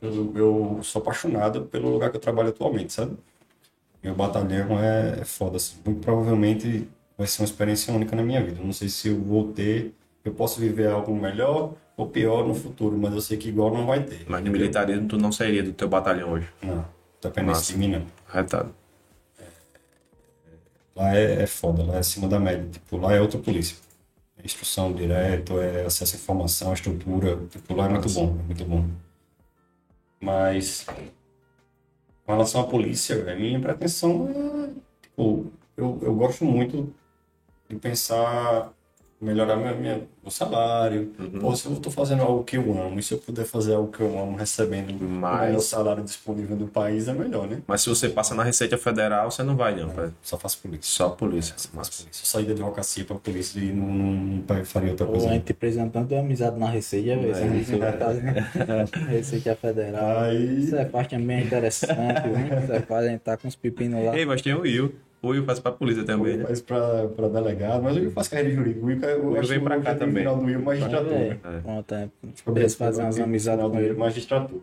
eu, eu, sou apaixonado pelo lugar que eu trabalho atualmente, sabe? Meu batalhão é, é foda, assim. Muito provavelmente vai ser uma experiência única na minha vida. Não sei se eu vou ter, eu posso viver algo melhor ou pior no futuro, mas eu sei que igual não vai ter. Mas no militarismo tu não sairia do teu batalhão hoje. Não, dependendo Massa. de mim, não. Retado. Lá é, é foda, lá é acima da média. Tipo, lá é outra polícia. É instrução direto, é acesso à informação, à estrutura. Tipo, lá é muito bom, é muito bom. Mas, com relação à polícia, a minha pretensão é. Tipo, eu, eu gosto muito de pensar melhorar minha, minha, meu salário. Pô, se eu estou fazendo algo que eu amo, e se eu puder fazer algo que eu amo recebendo o Mas- melhor salário disponível do país, é melhor, né? Mas se você passa na Receita Federal, você não vai não, pai. Só faço polícia. Só polícia. Polícia. Eu saí da advocacia pra polícia e não, não, não faria outra coisa. a gente de amizade na Receita, velho. Essa Receita Receita Federal. Aí- Isso é parte também interessante, viu? Isso é parte, a gente tá com os pepinos lá. Ei, mas tem o Will. O Will faz pra polícia também, né? Faz pra, pra delegado, mas o Will faz carreira jurídica. O Will, eu Will acho vem que pra o cá também. final do Will É, magistratura. velho. Pronto, é. Eles Eles fazem umas amizades com ele. Magistratura.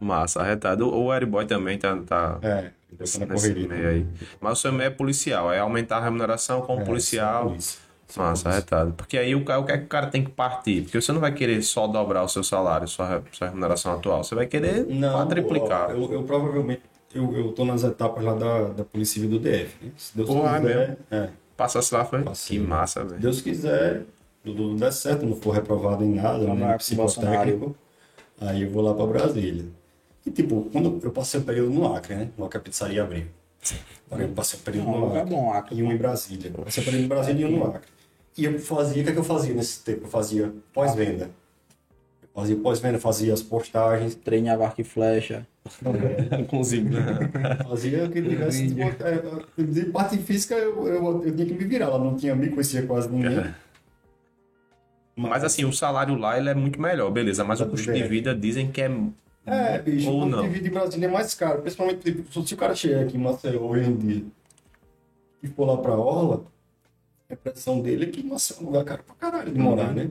Massa, arretado. O Airboy também tá, tá É, então tá na nesse correria. meio aí. Mas o seu meio é policial, é aumentar a remuneração como É, policial. Massa, arretado. Porque aí o, ca- o que é que o cara tem que partir? Porque você não vai querer só dobrar o seu salário, sua, sua remuneração atual. Você vai querer quadriplicar. ó, Eu, eu provavelmente, eu, eu tô nas etapas lá da, da Polícia Civil do DF. né? Se Deus Porra, é quiser, é, Passasse lá, foi? Passei. Que massa, velho. Deus quiser, tudo não der certo, não for reprovado em nada, nem com psicotécnico, aí eu vou lá para Brasília. E tipo, quando eu passei o período no Acre, né? Logo que a pizzaria abriu. Eu passei o período Não, no lugar Acre. bom, Acre. E um em Brasília. Passei o período em Brasília e um no Acre. E eu fazia, o que, é que eu fazia nesse tempo? Eu fazia pós-venda. Fazia pós-venda, fazia as postagens, Treinava arco e flecha. Inclusive, né? Fazia que tivesse. é, de parte física eu, eu, eu tinha que me virar. Ela não tinha me conhecia quase ninguém. Mas assim, o salário lá ele é muito melhor, beleza. Mas o custo de vida dizem que é. É, bicho, Ou o custo não. de vida em Brasília é mais caro. Principalmente tipo, se o cara chegar aqui em Maceió hoje em dia e for lá pra Orla, a impressão dele é que Maceió é um lugar caro pra caralho de morar, né?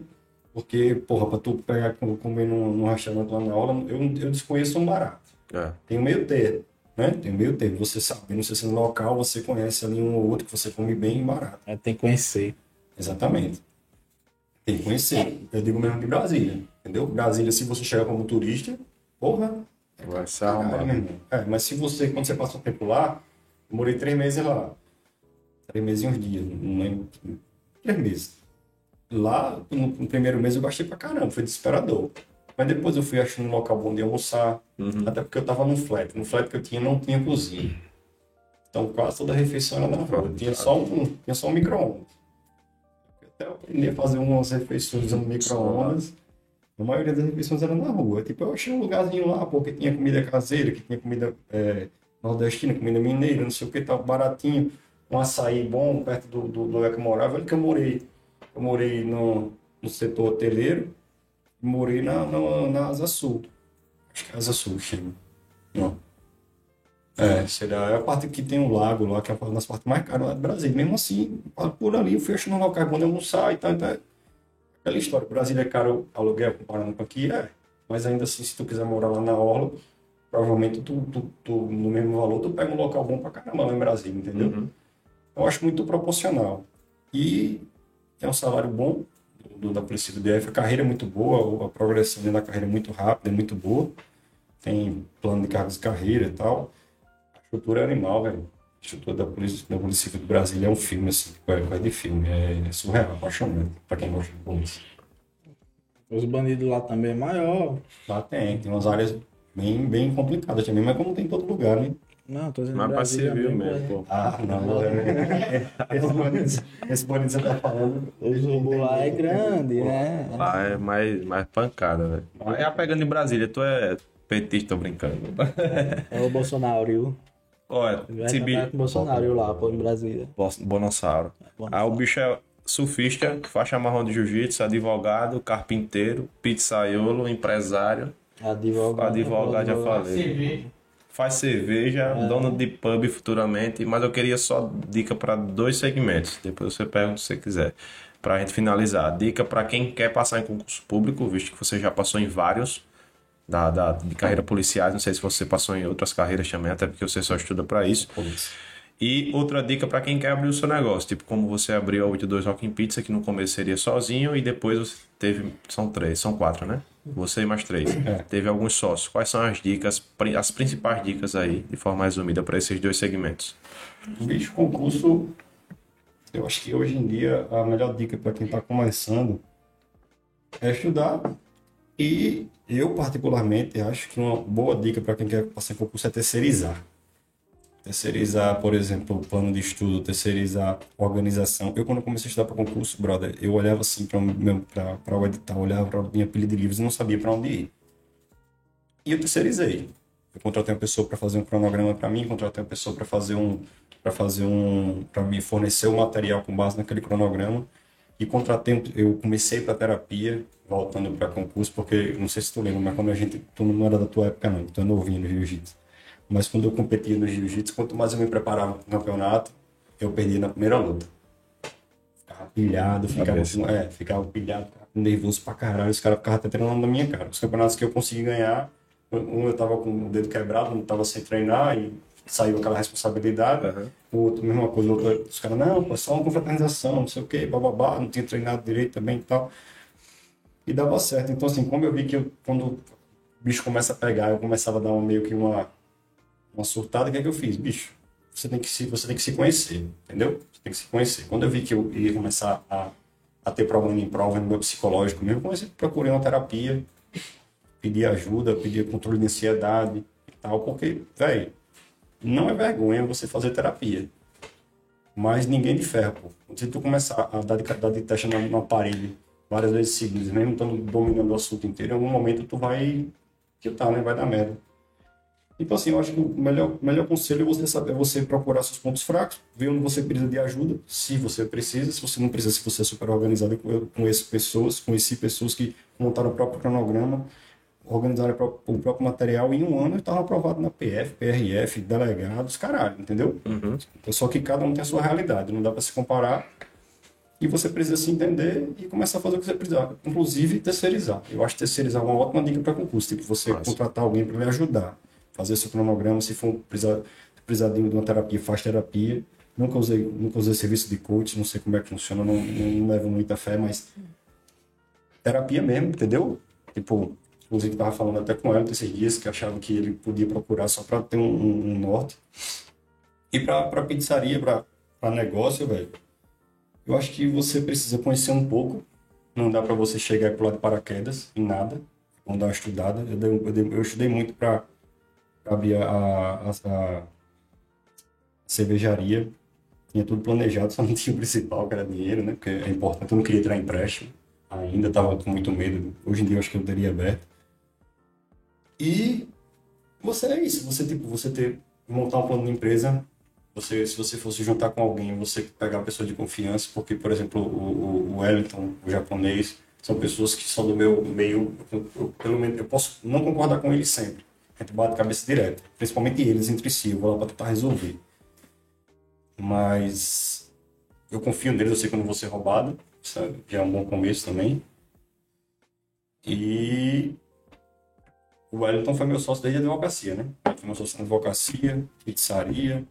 Porque, porra, pra tu pegar comer num, num restaurante lá na Orla, eu, eu desconheço um barato. É. Tem um meio termo, né? Tem um meio termo. Você sabe, não sei se no local você conhece ali um ou outro que você come bem e barato. É, tem que conhecer. Exatamente. Tem que conhecer. Eu digo mesmo de Brasília, entendeu? Brasília, se você chegar como turista, porra, Vai se caralho, arrumar. meu irmão. É, mas se você, quando você passa um tempo lá, eu morei três meses lá. Três meses e uns dias, não lembro. Três meses. Lá, no, no primeiro mês eu gastei pra caramba, foi desesperador. Mas depois eu fui achando um local bom de almoçar, até porque eu tava num flat. No flat que eu tinha não tinha cozinha. Então quase toda a refeição era na rua. Tinha só um, tinha só um micro-ondas. Eu até aprendi a fazer umas refeições no micro-ondas. A maioria das refeições era na rua. Tipo, eu achei um lugarzinho lá, pô, que tinha comida caseira, que tinha comida é, nordestina, comida mineira, não sei o que, tava baratinho. Um açaí bom perto do, do, do lugar que eu morava. Olha que eu morei. Eu morei no, no setor hoteleiro e morei na, na, na Asa Sul. Acho que é Asa Sul, chama. Não. É, será. É a parte que tem um lago lá, que é uma das partes mais caras lá do Brasil. Mesmo assim, por ali eu fui achando um local bom de almoçar e tal, então é Aquela história, Brasília é caro aluguel comparando com aqui, é. Mas ainda assim, se tu quiser morar lá na Orla, provavelmente tu, tu, tu, no mesmo valor, tu pega um local bom pra caramba lá em Brasília, entendeu? Uhum. Eu acho muito proporcional. E é um salário bom do, da Polícia do DF, a carreira é muito boa, a progressão dentro da carreira é muito rápida, é muito boa. Tem plano de cargos de carreira e tal. A estrutura é animal, velho. A estrutura da Polícia, da polícia Civil do Brasil é um filme, assim, coisa de filme. É, é surreal, apaixonante, pra quem gosta de polícia. Os bandidos lá também é maior. Lá tem, tem umas áreas bem, bem complicadas também, mas como tem em todo lugar, né? Não, tô dizendo Mas pra Brasília civil mesmo, mesmo, é. pô. Ah, não, é. Esse bonito, esse bonito você tá falando. Os robôs lá é grande, né? Lá é mais, mais pancada, velho. É a pegando em Brasília, tu é petista, tô brincando. É o Bolsonaro, viu? Olha, trabalhar bicho. Bolsonaro lá, pô, em Brasília. Bonossauro. Aí o bicho é surfista, faixa marrom de jiu-jitsu, advogado, carpinteiro, pizzaiolo, empresário, Advogado. advogado já falei. Faz cerveja, É. dono de pub futuramente, mas eu queria só dica para dois segmentos. Depois você pergunta se você quiser. Pra gente finalizar. Dica para quem quer passar em concurso público, visto que você já passou em vários da, da, de carreira policiais. Não sei se você passou em outras carreiras também, até porque você só estuda para isso. E outra dica para quem quer abrir o seu negócio, tipo como você abriu a 82 Rockin' Pizza, que no começo seria sozinho e depois você teve. São três, são quatro, né? Você e mais três. Teve alguns sócios. Quais são as dicas, as principais dicas aí, de forma resumida, para esses dois segmentos? Bicho, concurso, eu acho que hoje em dia a melhor dica para quem está começando é estudar. E eu, particularmente, acho que uma boa dica para quem quer passar em concurso é terceirizar. Terceirizar, por exemplo, o plano de estudo, terceirizar a organização. Eu, quando comecei a estudar para concurso, brother, eu olhava assim para o edital, olhava para minha pilha de livros e não sabia para onde ir. E eu terceirizei. Eu contratei uma pessoa para fazer um cronograma para mim, contratei uma pessoa para fazer um para fazer um para me fornecer o material com base naquele cronograma e contratei um- eu comecei para terapia voltando para concurso porque não sei se tu lembra mas quando a gente tu não era da tua época não tu é novinho no jiu-jitsu mas quando eu competia no jiu-jitsu quanto mais eu me preparava para o campeonato eu perdia na primeira luta ficava pilhado ficava é, ficava pilhado ficava nervoso pra caralho os caras ficavam até treinando na minha cara os campeonatos que eu consegui ganhar um eu tava com o dedo quebrado, um tava sem treinar e saiu aquela responsabilidade. Aham. O outro, mesma coisa, outro, os caras, não, pô, é só uma confraternização, não sei o quê, bababá, não tinha treinado direito também e tal. E dava certo. Então, assim, como eu vi que eu, quando o bicho começa a pegar, eu começava a dar uma, meio que uma, uma surtada, o que é que eu fiz? Bicho, você tem que se, você tem que se conhecer, entendeu? Você tem que se conhecer. Quando eu vi que eu ia começar a a ter problema em prova no meu psicológico mesmo, comecei a procurar uma terapia, pedir ajuda, pedir controle de ansiedade e tal, porque, velho, não é vergonha você fazer terapia. Mas ninguém de ferro, pô. Se tu começar a dar de, dar de teste no aparelho várias vezes seguidas, mesmo estando dominando o assunto inteiro, em algum momento tu vai tá né? Vai dar merda. Então, assim, eu acho que o melhor, melhor conselho é você saber, é você procurar seus pontos fracos, ver onde você precisa de ajuda, se você precisa, se você não precisa, se você é super organizado, eu conheço pessoas, conheci pessoas que montaram o próprio cronograma, organizaram o próprio material em um ano e estavam aprovados na PF, PRF, delegados, caralho, entendeu? Uhum. Só que cada um tem a sua realidade, não dá para se comparar e você precisa se entender e começar a fazer o que você precisar, inclusive terceirizar. Eu acho terceirizar uma ótima dica para concurso, tipo você Nossa. contratar alguém para lhe ajudar, fazer seu cronograma, se for precisar, precisar de uma terapia, faz terapia. Nunca usei, nunca usei serviço de coach, não sei como é que funciona, não, não levo muita fé, mas terapia mesmo, entendeu? Tipo, inclusive estava falando até com ela esses dias que achava que ele podia procurar só para ter um, um, um, norte. E para pizzaria, para negócio, velho, eu acho que você precisa conhecer um pouco. Não dá para você chegar e pular de paraquedas em nada. Vamos dar uma estudada. Eu, dei, eu, dei, eu estudei muito para abrir a, a, a, cervejaria. Tinha tudo planejado, só não tinha o principal, que era dinheiro, né? Porque é importante. Eu não queria em empréstimo ainda, estava com muito medo. Hoje em dia eu acho que eu teria aberto. E você é isso. Você, tipo, você ter, montar um plano de empresa você, se você fosse juntar com alguém, você pegar uma pessoa de confiança, porque, por exemplo, o, o Wellington, o japonês, são pessoas que são do meu meio, eu, eu, pelo menos, eu posso não concordar com eles sempre. Gente bate cabeça direto, principalmente eles entre si, eu vou lá para tentar resolver. Mas eu confio neles, eu sei que eu não vou ser roubado, sabe? já é um bom começo também. E o Wellington foi meu sócio desde a advocacia, né? Foi meu sócio na advocacia, pizzaria,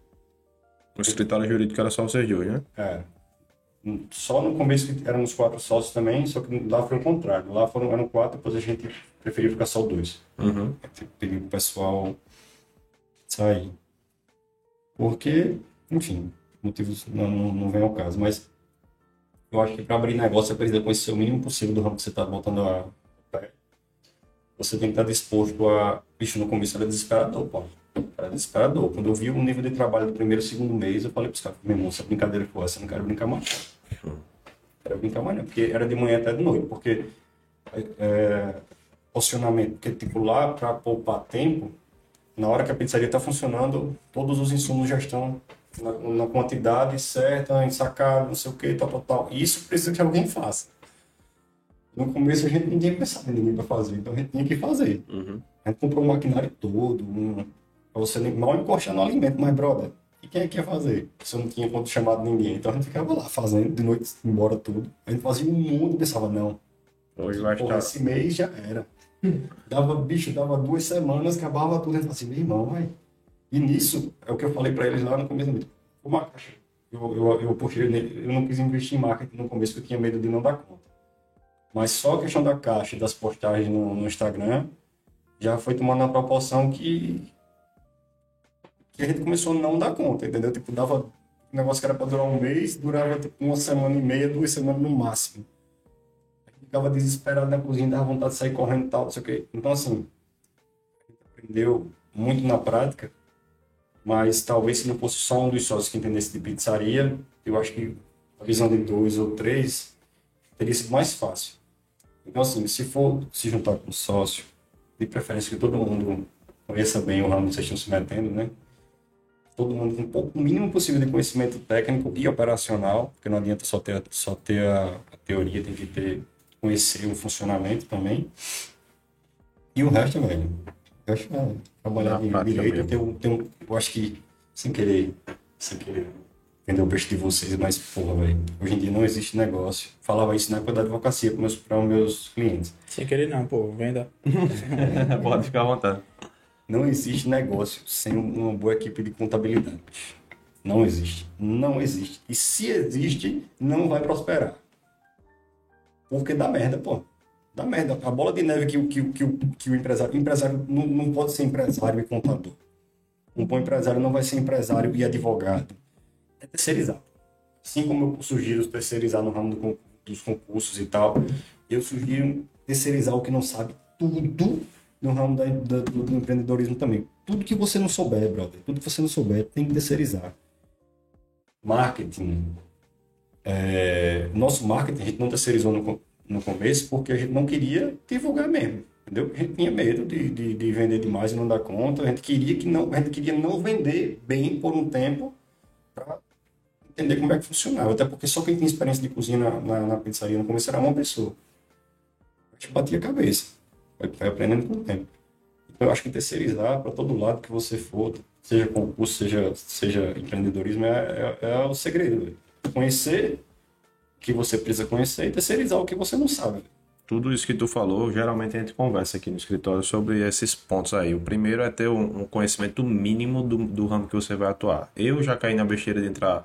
o escritório jurídico era só vocês dois, né? É. Só no começo que éramos quatro sócios também, só que lá foi o contrário. Lá foram, eram quatro, depois a gente preferiu ficar só dois. Uhum. Pediu pro pessoal sair. Porque, enfim, motivos não, não, não vem ao caso. Mas eu acho que para abrir negócio você precisa conhecer o mínimo possível do ramo que você está botando a pé. Você tem que estar disposto a. Bicho, no começo era desesperador, pô. Era desesperador. Quando eu vi o nível de trabalho do primeiro e segundo mês, eu falei para os caras, meu irmão, essa brincadeira que essa, eu não quero brincar mais. Não quero brincar mais não, porque era de manhã até de noite, porque é, posicionamento, porque tipo lá para poupar tempo, na hora que a pizzaria está funcionando, todos os insumos já estão na, na, quantidade certa, ensacado, não sei o que, tal, tal, tal. E isso precisa que alguém faça. No começo a gente ninguém pensava em ninguém para fazer, então a gente tinha que fazer. Uhum. A gente comprou um maquinário todo, um, Pra você mal encostar no alimento, mas, brother, e quem é que ia fazer? Se eu não tinha quanto chamado ninguém. Então a gente ficava lá fazendo de noite, embora tudo. A gente fazia um mundo e pensava, não. Hoje vai estar. Esse mês já era. Dava, bicho, dava duas semanas, acabava tudo. A gente falava assim, meu irmão, vai. E nisso, é o que eu falei pra eles lá no começo do vídeo. Uma caixa. Eu, eu, eu, puxei nele, eu não quis investir em marketing no começo, porque eu tinha medo de não dar conta. Mas só a questão da caixa e das postagens no, no Instagram já foi tomando uma proporção que que a gente começou a não dar conta, entendeu? Tipo, dava um negócio que era para durar um mês, durava tipo uma semana e meia, duas semanas no máximo. Ficava desesperado na cozinha, dava vontade de sair correndo e tal, não sei o quê. Então, assim, a gente aprendeu muito na prática, mas talvez se não fosse só um dos sócios que entendesse de pizzaria, eu acho que a visão de dois ou três teria sido mais fácil. Então, assim, se for se juntar com um sócio, de preferência que todo mundo conheça bem o ramo que vocês estão se metendo, né? Todo mundo com um pouco, o mínimo possível de conhecimento técnico e operacional, porque não adianta só ter, só ter a, a teoria, tem que ter, conhecer o funcionamento também. E o resto, velho, eu acho que é, trabalhar de direito, tem um, tem um, eu acho que, sem querer, sem querer vender o peixe de vocês, mas, porra, velho, hoje em dia não existe negócio. Falava isso na época da advocacia para meus, meus clientes. Sem querer não, pô, venda. Pode ficar à vontade. Não existe negócio sem uma boa equipe de contabilidade. Não existe. Não existe. E se existe, não vai prosperar. Porque dá merda, pô. Dá merda. A bola de neve que, que, que, que o empresário. O empresário não, não pode ser empresário e contador. Um bom empresário não vai ser empresário e advogado. É terceirizar. Assim como eu sugiro terceirizar no ramo do dos concursos e tal. Eu sugiro terceirizar o que não sabe tudo no ramo da, da- do, do empreendedorismo também. Tudo que você não souber, brother, tudo que você não souber, tem que terceirizar. Marketing. É, nosso marketing a gente não terceirizou no, no começo porque a gente não queria divulgar mesmo. Entendeu? A gente tinha medo de, de, de vender demais e não dar conta. A gente queria que não, a gente queria não vender bem por um tempo para entender como é que funcionava. Até porque só quem tinha experiência de cozinha na, na, na pizzaria no começo era uma pessoa. A gente batia a cabeça. Vai, aprendendo com o tempo. Então, eu acho que terceirizar para todo lado que você for, seja concurso, seja, seja empreendedorismo, é, é, é o segredo. velho. Conhecer o que você precisa conhecer e terceirizar o que você não sabe. velho. Tudo isso que tu falou, geralmente a gente conversa aqui no escritório sobre esses pontos aí. O primeiro é ter um conhecimento mínimo do, do ramo que você vai atuar. Eu já caí na besteira de entrar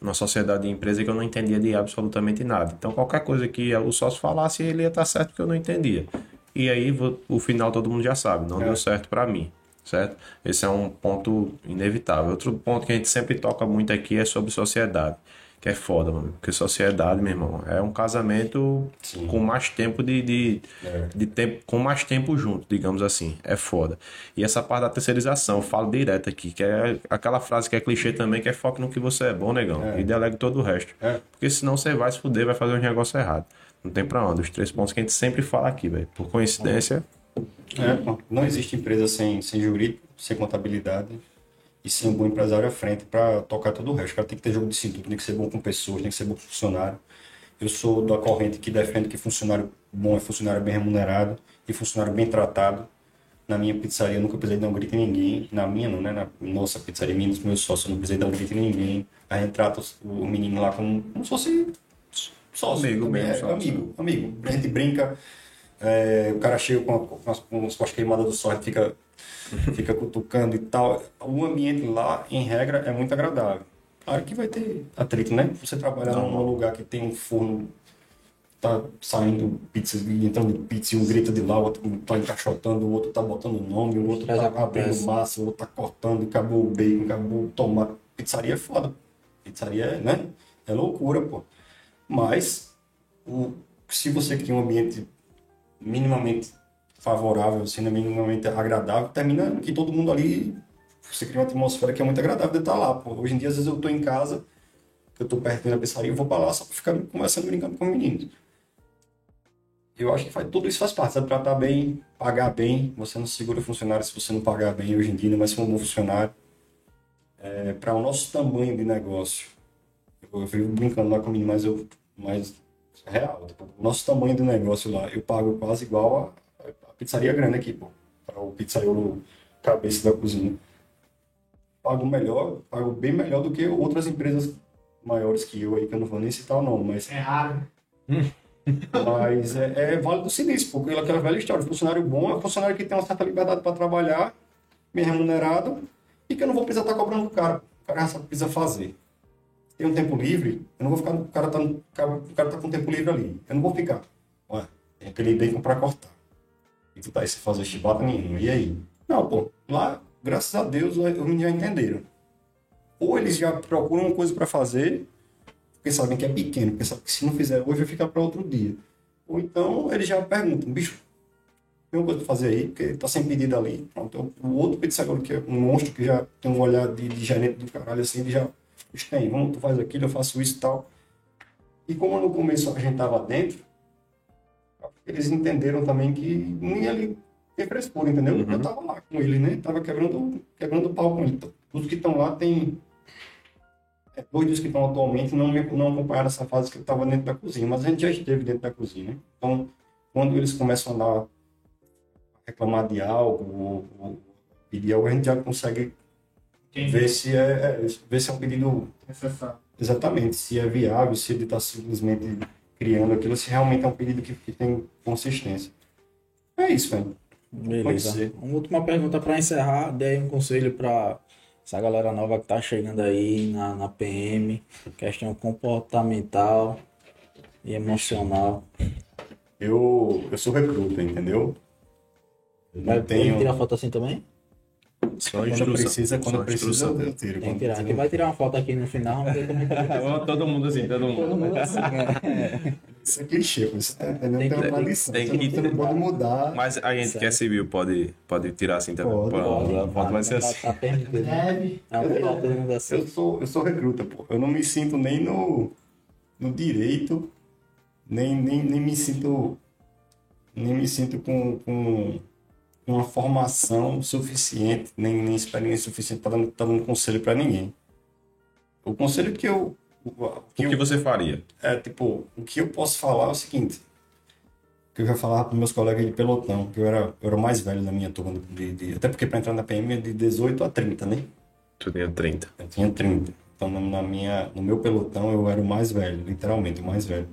numa sociedade de empresa que eu não entendia de absolutamente nada. Então, qualquer coisa que o sócio falasse, ele ia estar certo porque eu não entendia. E aí, o final todo mundo já sabe, não É. deu certo para mim, certo? Esse é um ponto inevitável. Outro ponto que a gente sempre toca muito aqui é sobre sociedade. Que é foda, mano. Porque sociedade, meu irmão, é um casamento Sim. com mais tempo de, de, É. de tempo, com mais tempo junto, digamos assim. É foda. E essa parte da terceirização, eu falo direto aqui, que é aquela frase que é clichê também, que é foco no que você é bom, negão. É. E delegue todo o resto. É. Porque senão você vai se fuder, vai fazer um negócio errado. Não tem pra onde. Os três pontos que a gente sempre fala aqui, velho. Por coincidência, É, não- não existe empresa sem, sem jurídico, sem contabilidade e sem um bom empresário à frente para tocar todo o resto. O cara tem que ter jogo de cintura, tem que ser bom com pessoas, tem que ser bom com funcionário. Eu sou da corrente que defende que funcionário bom é funcionário bem remunerado e funcionário bem tratado. Na minha pizzaria eu nunca precisei dar um grito em ninguém. Na minha não, né? Na nossa pizzaria, minha dos meus sócios, eu não precisei dar um grito em ninguém. A gente trata o menino lá como, como se fosse sócio. Amigo mesmo, é, sócio. amigo, amigo. A gente brinca, é, o cara chega com, com as, com as costas queimadas do sol, fica, fica cutucando e tal. O ambiente lá, em regra, é muito agradável. Claro que vai ter atrito, né? Você trabalhar num lugar que tem um forno, tá saindo pizza e entrando pizza, e um grita de lá, o outro tá encaixotando, o outro tá botando nome, o outro tá abrindo massa, o outro tá cortando, acabou o bacon, acabou o tomate. Pizzaria é foda. Pizzaria é, né? É loucura, pô. Mas, o, se você cria um ambiente minimamente favorável, assim, minimamente agradável, termina que todo mundo ali, você cria uma atmosfera que é muito agradável de estar lá, pô. Hoje em dia, às vezes eu tô em casa, eu tô perto da pizzaria, eu vou pra lá só pra ficar conversando, brincando com os meninos. Eu acho que faz, tudo isso faz parte, sabe? Tratar bem, pagar bem. Você não segura funcionário se você não pagar bem hoje em dia, não vai ser um bom funcionário. É, para o nosso tamanho de negócio, eu, eu vivo brincando lá com o menino, mas eu mais real. Tipo, o nosso tamanho de negócio lá, eu pago quase igual a, a pizzaria grande aqui, pô. Para o pizzaiolo cabeça da cozinha. Pago melhor, pago bem melhor do que outras empresas maiores que eu aí, que eu não vou nem citar o nome, mas É raro. né? mas é, é válido sim isso, porque aquela velha história, o funcionário bom é um funcionário que tem uma certa liberdade para trabalhar, bem remunerado, e que eu não vou precisar estar cobrando do cara. O cara já sabe o precisa fazer. Tem um tempo livre, eu não vou ficar. O cara tá, o cara, tá com tempo livre ali. Eu não vou ficar. Ué, tem aquele bacon para cortar. E tu tá aí sem fazer chibata nenhuma. E aí? Não, pô, lá, graças a Deus, os meninos já entenderam. Ou eles já procuram uma coisa para fazer, porque sabem que é pequeno, porque sabem que se não fizer hoje vai ficar para outro dia. Ou então eles já perguntam, bicho, tem uma coisa para fazer aí, porque tá sem pedido ali. Pronto, o outro pizzaiolo que é um monstro que já tem um olhar de, de gerente do caralho assim, ele já, tem, vamos, tu faz aquilo, eu faço isso e tal. E como no começo a gente tava dentro, eles entenderam também que nem ali tem frescura, entendeu? Uhum. Eu tava lá com ele, né? Tava quebrando, quebrando o pau com ele. Os que estão lá tem é, dois dos que estão atualmente não, me, não acompanharam essa fase que eu estava dentro da cozinha, mas a gente já esteve dentro da cozinha, né? Então, quando eles começam a dar, reclamar de algo ou, ou pedir algo, a gente já consegue Entendi. ver se é, é, ver se é um pedido Necessário. exatamente, se é viável, se ele está simplesmente criando aquilo, se realmente é um pedido que, que tem consistência. É isso, velho. Pode Beleza. ser. Uma última pergunta para encerrar. Aí um conselho para essa galera nova que tá chegando aí na, na PM, questão comportamental e emocional. Eu, eu sou recruta, entendeu? Eu Vai não tenho... tirar foto assim também? Só Quando instrução. precisa, Só quando precisa, instrução. eu tiro. Tem que tirar. precisa, Aqui vai tirar uma foto aqui no final. é todo mundo assim, todo Todo mundo assim, né? Isso é clichê, pô. Você tá entendendo? Tem Tem, que- uma tradição. tem que- não- Você não pode mudar. Mas a gente que é civil pode, pode tirar assim também. Pode, a Pode, foto vai ser tá- assim. Tá permitido. Deve. É um mundo assim. Eu sou, eu sou recruta, pô. Eu não me sinto nem no, no direito, nem, nem, nem me sinto. Nem me sinto com, com uma formação suficiente, nem, nem experiência suficiente para dar tá dando conselho para ninguém. O conselho que eu. O, o O que que eu você faria? é, tipo, o que eu posso falar é o seguinte. Que eu já falava para meus colegas de pelotão, que eu era, eu era mais velho da minha turma. De, de- até porque para entrar na PM é de 18 a 30, né? Tu tinha 30. Eu tinha 30. Então, na- na minha, no meu pelotão, eu era o mais velho, literalmente, o mais velho.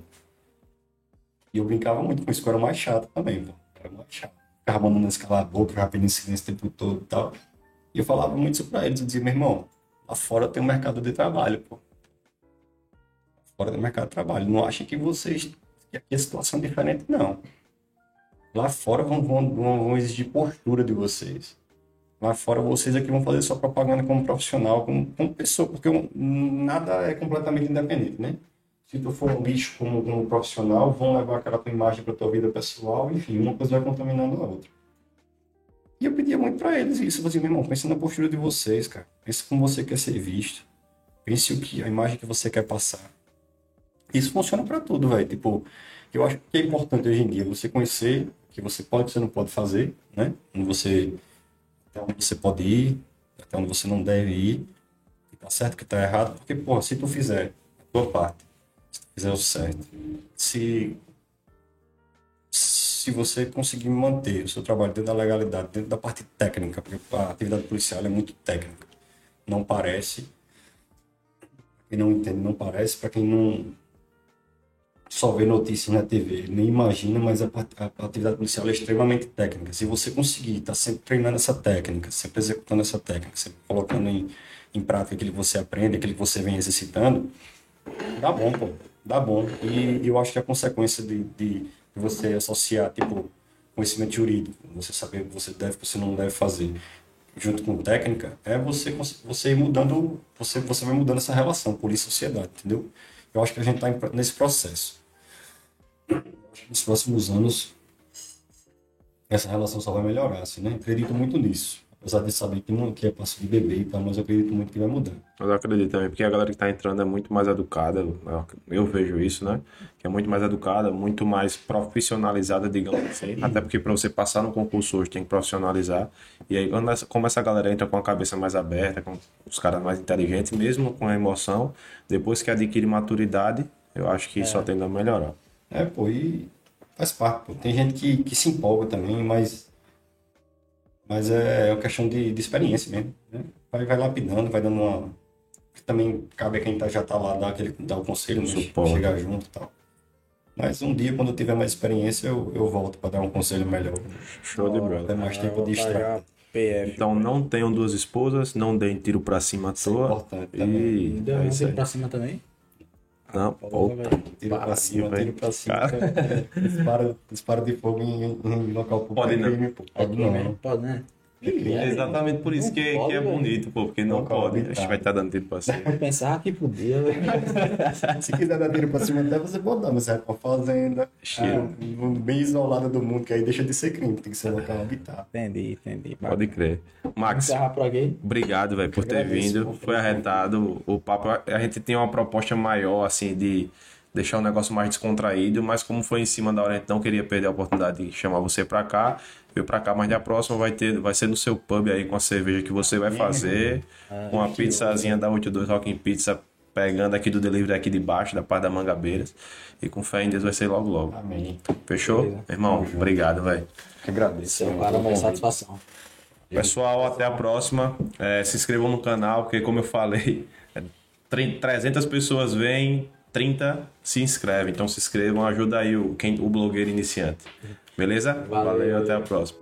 E eu brincava muito com isso, que eu era mais chato também, pô. Era mais chato. Ficava mandando eles calar a boca, ficava pedindo silêncio o tempo todo e tal. E eu falava muito isso pra eles. Eu dizia, meu irmão, lá fora tem um mercado de trabalho, pô. Fora um mercado de trabalho. Não acha que vocês... que aqui a situação é diferente, não. Lá fora vão, vão, vão, exigir postura de vocês. Lá fora vocês aqui vão fazer sua propaganda como profissional, como, como pessoa, porque nada é completamente independente, né? Se tu for um lixo como, como profissional, vão levar aquela tua imagem para tua vida pessoal, enfim, uma coisa vai contaminando a outra. E eu pedia muito para eles isso, eu dizia, meu irmão, pense na postura de vocês, cara. Pense como você quer ser visto. Pense o que a imagem que você quer passar. Isso funciona para tudo, velho. Tipo, eu acho que é importante hoje em dia você conhecer o que você pode e você não pode fazer, né? Onde você até onde você pode ir, até onde você não deve ir, que tá certo, que tá errado, porque, pô, se tu fizer a tua parte, fizer o certo, se, se você conseguir manter o seu trabalho dentro da legalidade, dentro da parte técnica, porque a atividade policial é muito técnica, não parece, quem não entende, não parece, para quem não só vê notícias na TV, nem imagina, mas a, a atividade policial é extremamente técnica. Se você conseguir estar sempre treinando essa técnica, sempre executando essa técnica, sempre colocando em, em prática aquilo que você aprende, aquilo que você vem exercitando, dá bom, pô. Dá bom. E eu acho que a consequência de, de, você associar, tipo, conhecimento jurídico, você saber o que você deve, o que você não deve fazer, junto com técnica, é você, você ir mudando, você, você vai mudando essa relação, polícia e sociedade, entendeu? Eu acho que a gente está nesse processo. Nos próximos anos essa relação só vai melhorar, assim, né? Acredito muito nisso. Apesar de saber que não que é passo de bebê e tal, mas eu acredito muito que vai mudar. Mas eu acredito também, porque a galera que tá entrando é muito mais educada, eu, vejo isso, né? Que é muito mais educada, muito mais profissionalizada, digamos assim. Até porque para você passar no concurso hoje tem que profissionalizar. E aí, como essa galera entra com a cabeça mais aberta, com os caras mais inteligentes, mesmo com a emoção, depois que adquire maturidade, eu acho que só tende a melhorar. É, pô, e faz parte, pô. Tem gente que, que se empolga também, mas, mas é, é uma questão de, de experiência mesmo, né? Vai, vai lapidando, vai dando uma... Também cabe a quem tá, já tá lá dar, aquele, dar o conselho, né? Suporte. chegar junto e tal. Mas um dia, quando eu tiver mais experiência, eu, eu volto para dar um conselho melhor. Show de bola. Ter mais tempo de estrada. PF. Então não tenham duas esposas, não deem tiro pra cima à Isso é toa. importante também. E Deu é um tiro pra cima também? Não, velho. Tiro pra cima, velho. tiro pra cima. Cara. Disparo, disparo de fogo em, em local público. Pode não. Pode crime, não. Pode, né? É exatamente por isso que, pode, que é velho. bonito, pô, porque não Não pode. A gente vai estar dando tiro pra cima. Eu pensava que podia. Se quiser dar tiro pra cima até você pode dar, mas é uma fazenda, Cheiro. ah, bem isolada do mundo, que aí deixa de ser crime, tem que ser local habitado. Entendi, entendi. Pode crer. Max, obrigado, velho, por ter vindo. pô, Foi arretado o papo. A gente tem uma proposta maior, assim, de deixar o negócio mais descontraído, mas como foi em cima da hora, a gente não queria perder a oportunidade de chamar você pra cá. Veio pra cá, mas na próxima vai, ter, vai ser no seu pub aí com a cerveja que você vai fazer, com a pizzazinha da 82 Rocking Pizza, pegando aqui do delivery aqui de baixo, da parte da Mangabeiras. E com fé em Deus vai ser logo logo. Amém. Fechou? Beleza. Irmão, obrigado, velho. Que agradeço. Cara, pelo uma satisfação. Pessoal, até a próxima. É, se inscrevam no canal, porque como eu falei, é, tre- 300 pessoas vêm, 30 se inscrevem. Então se inscrevam, ajuda aí o, quem, o blogueiro iniciante. Beleza? Valeu. Valeu até a próxima.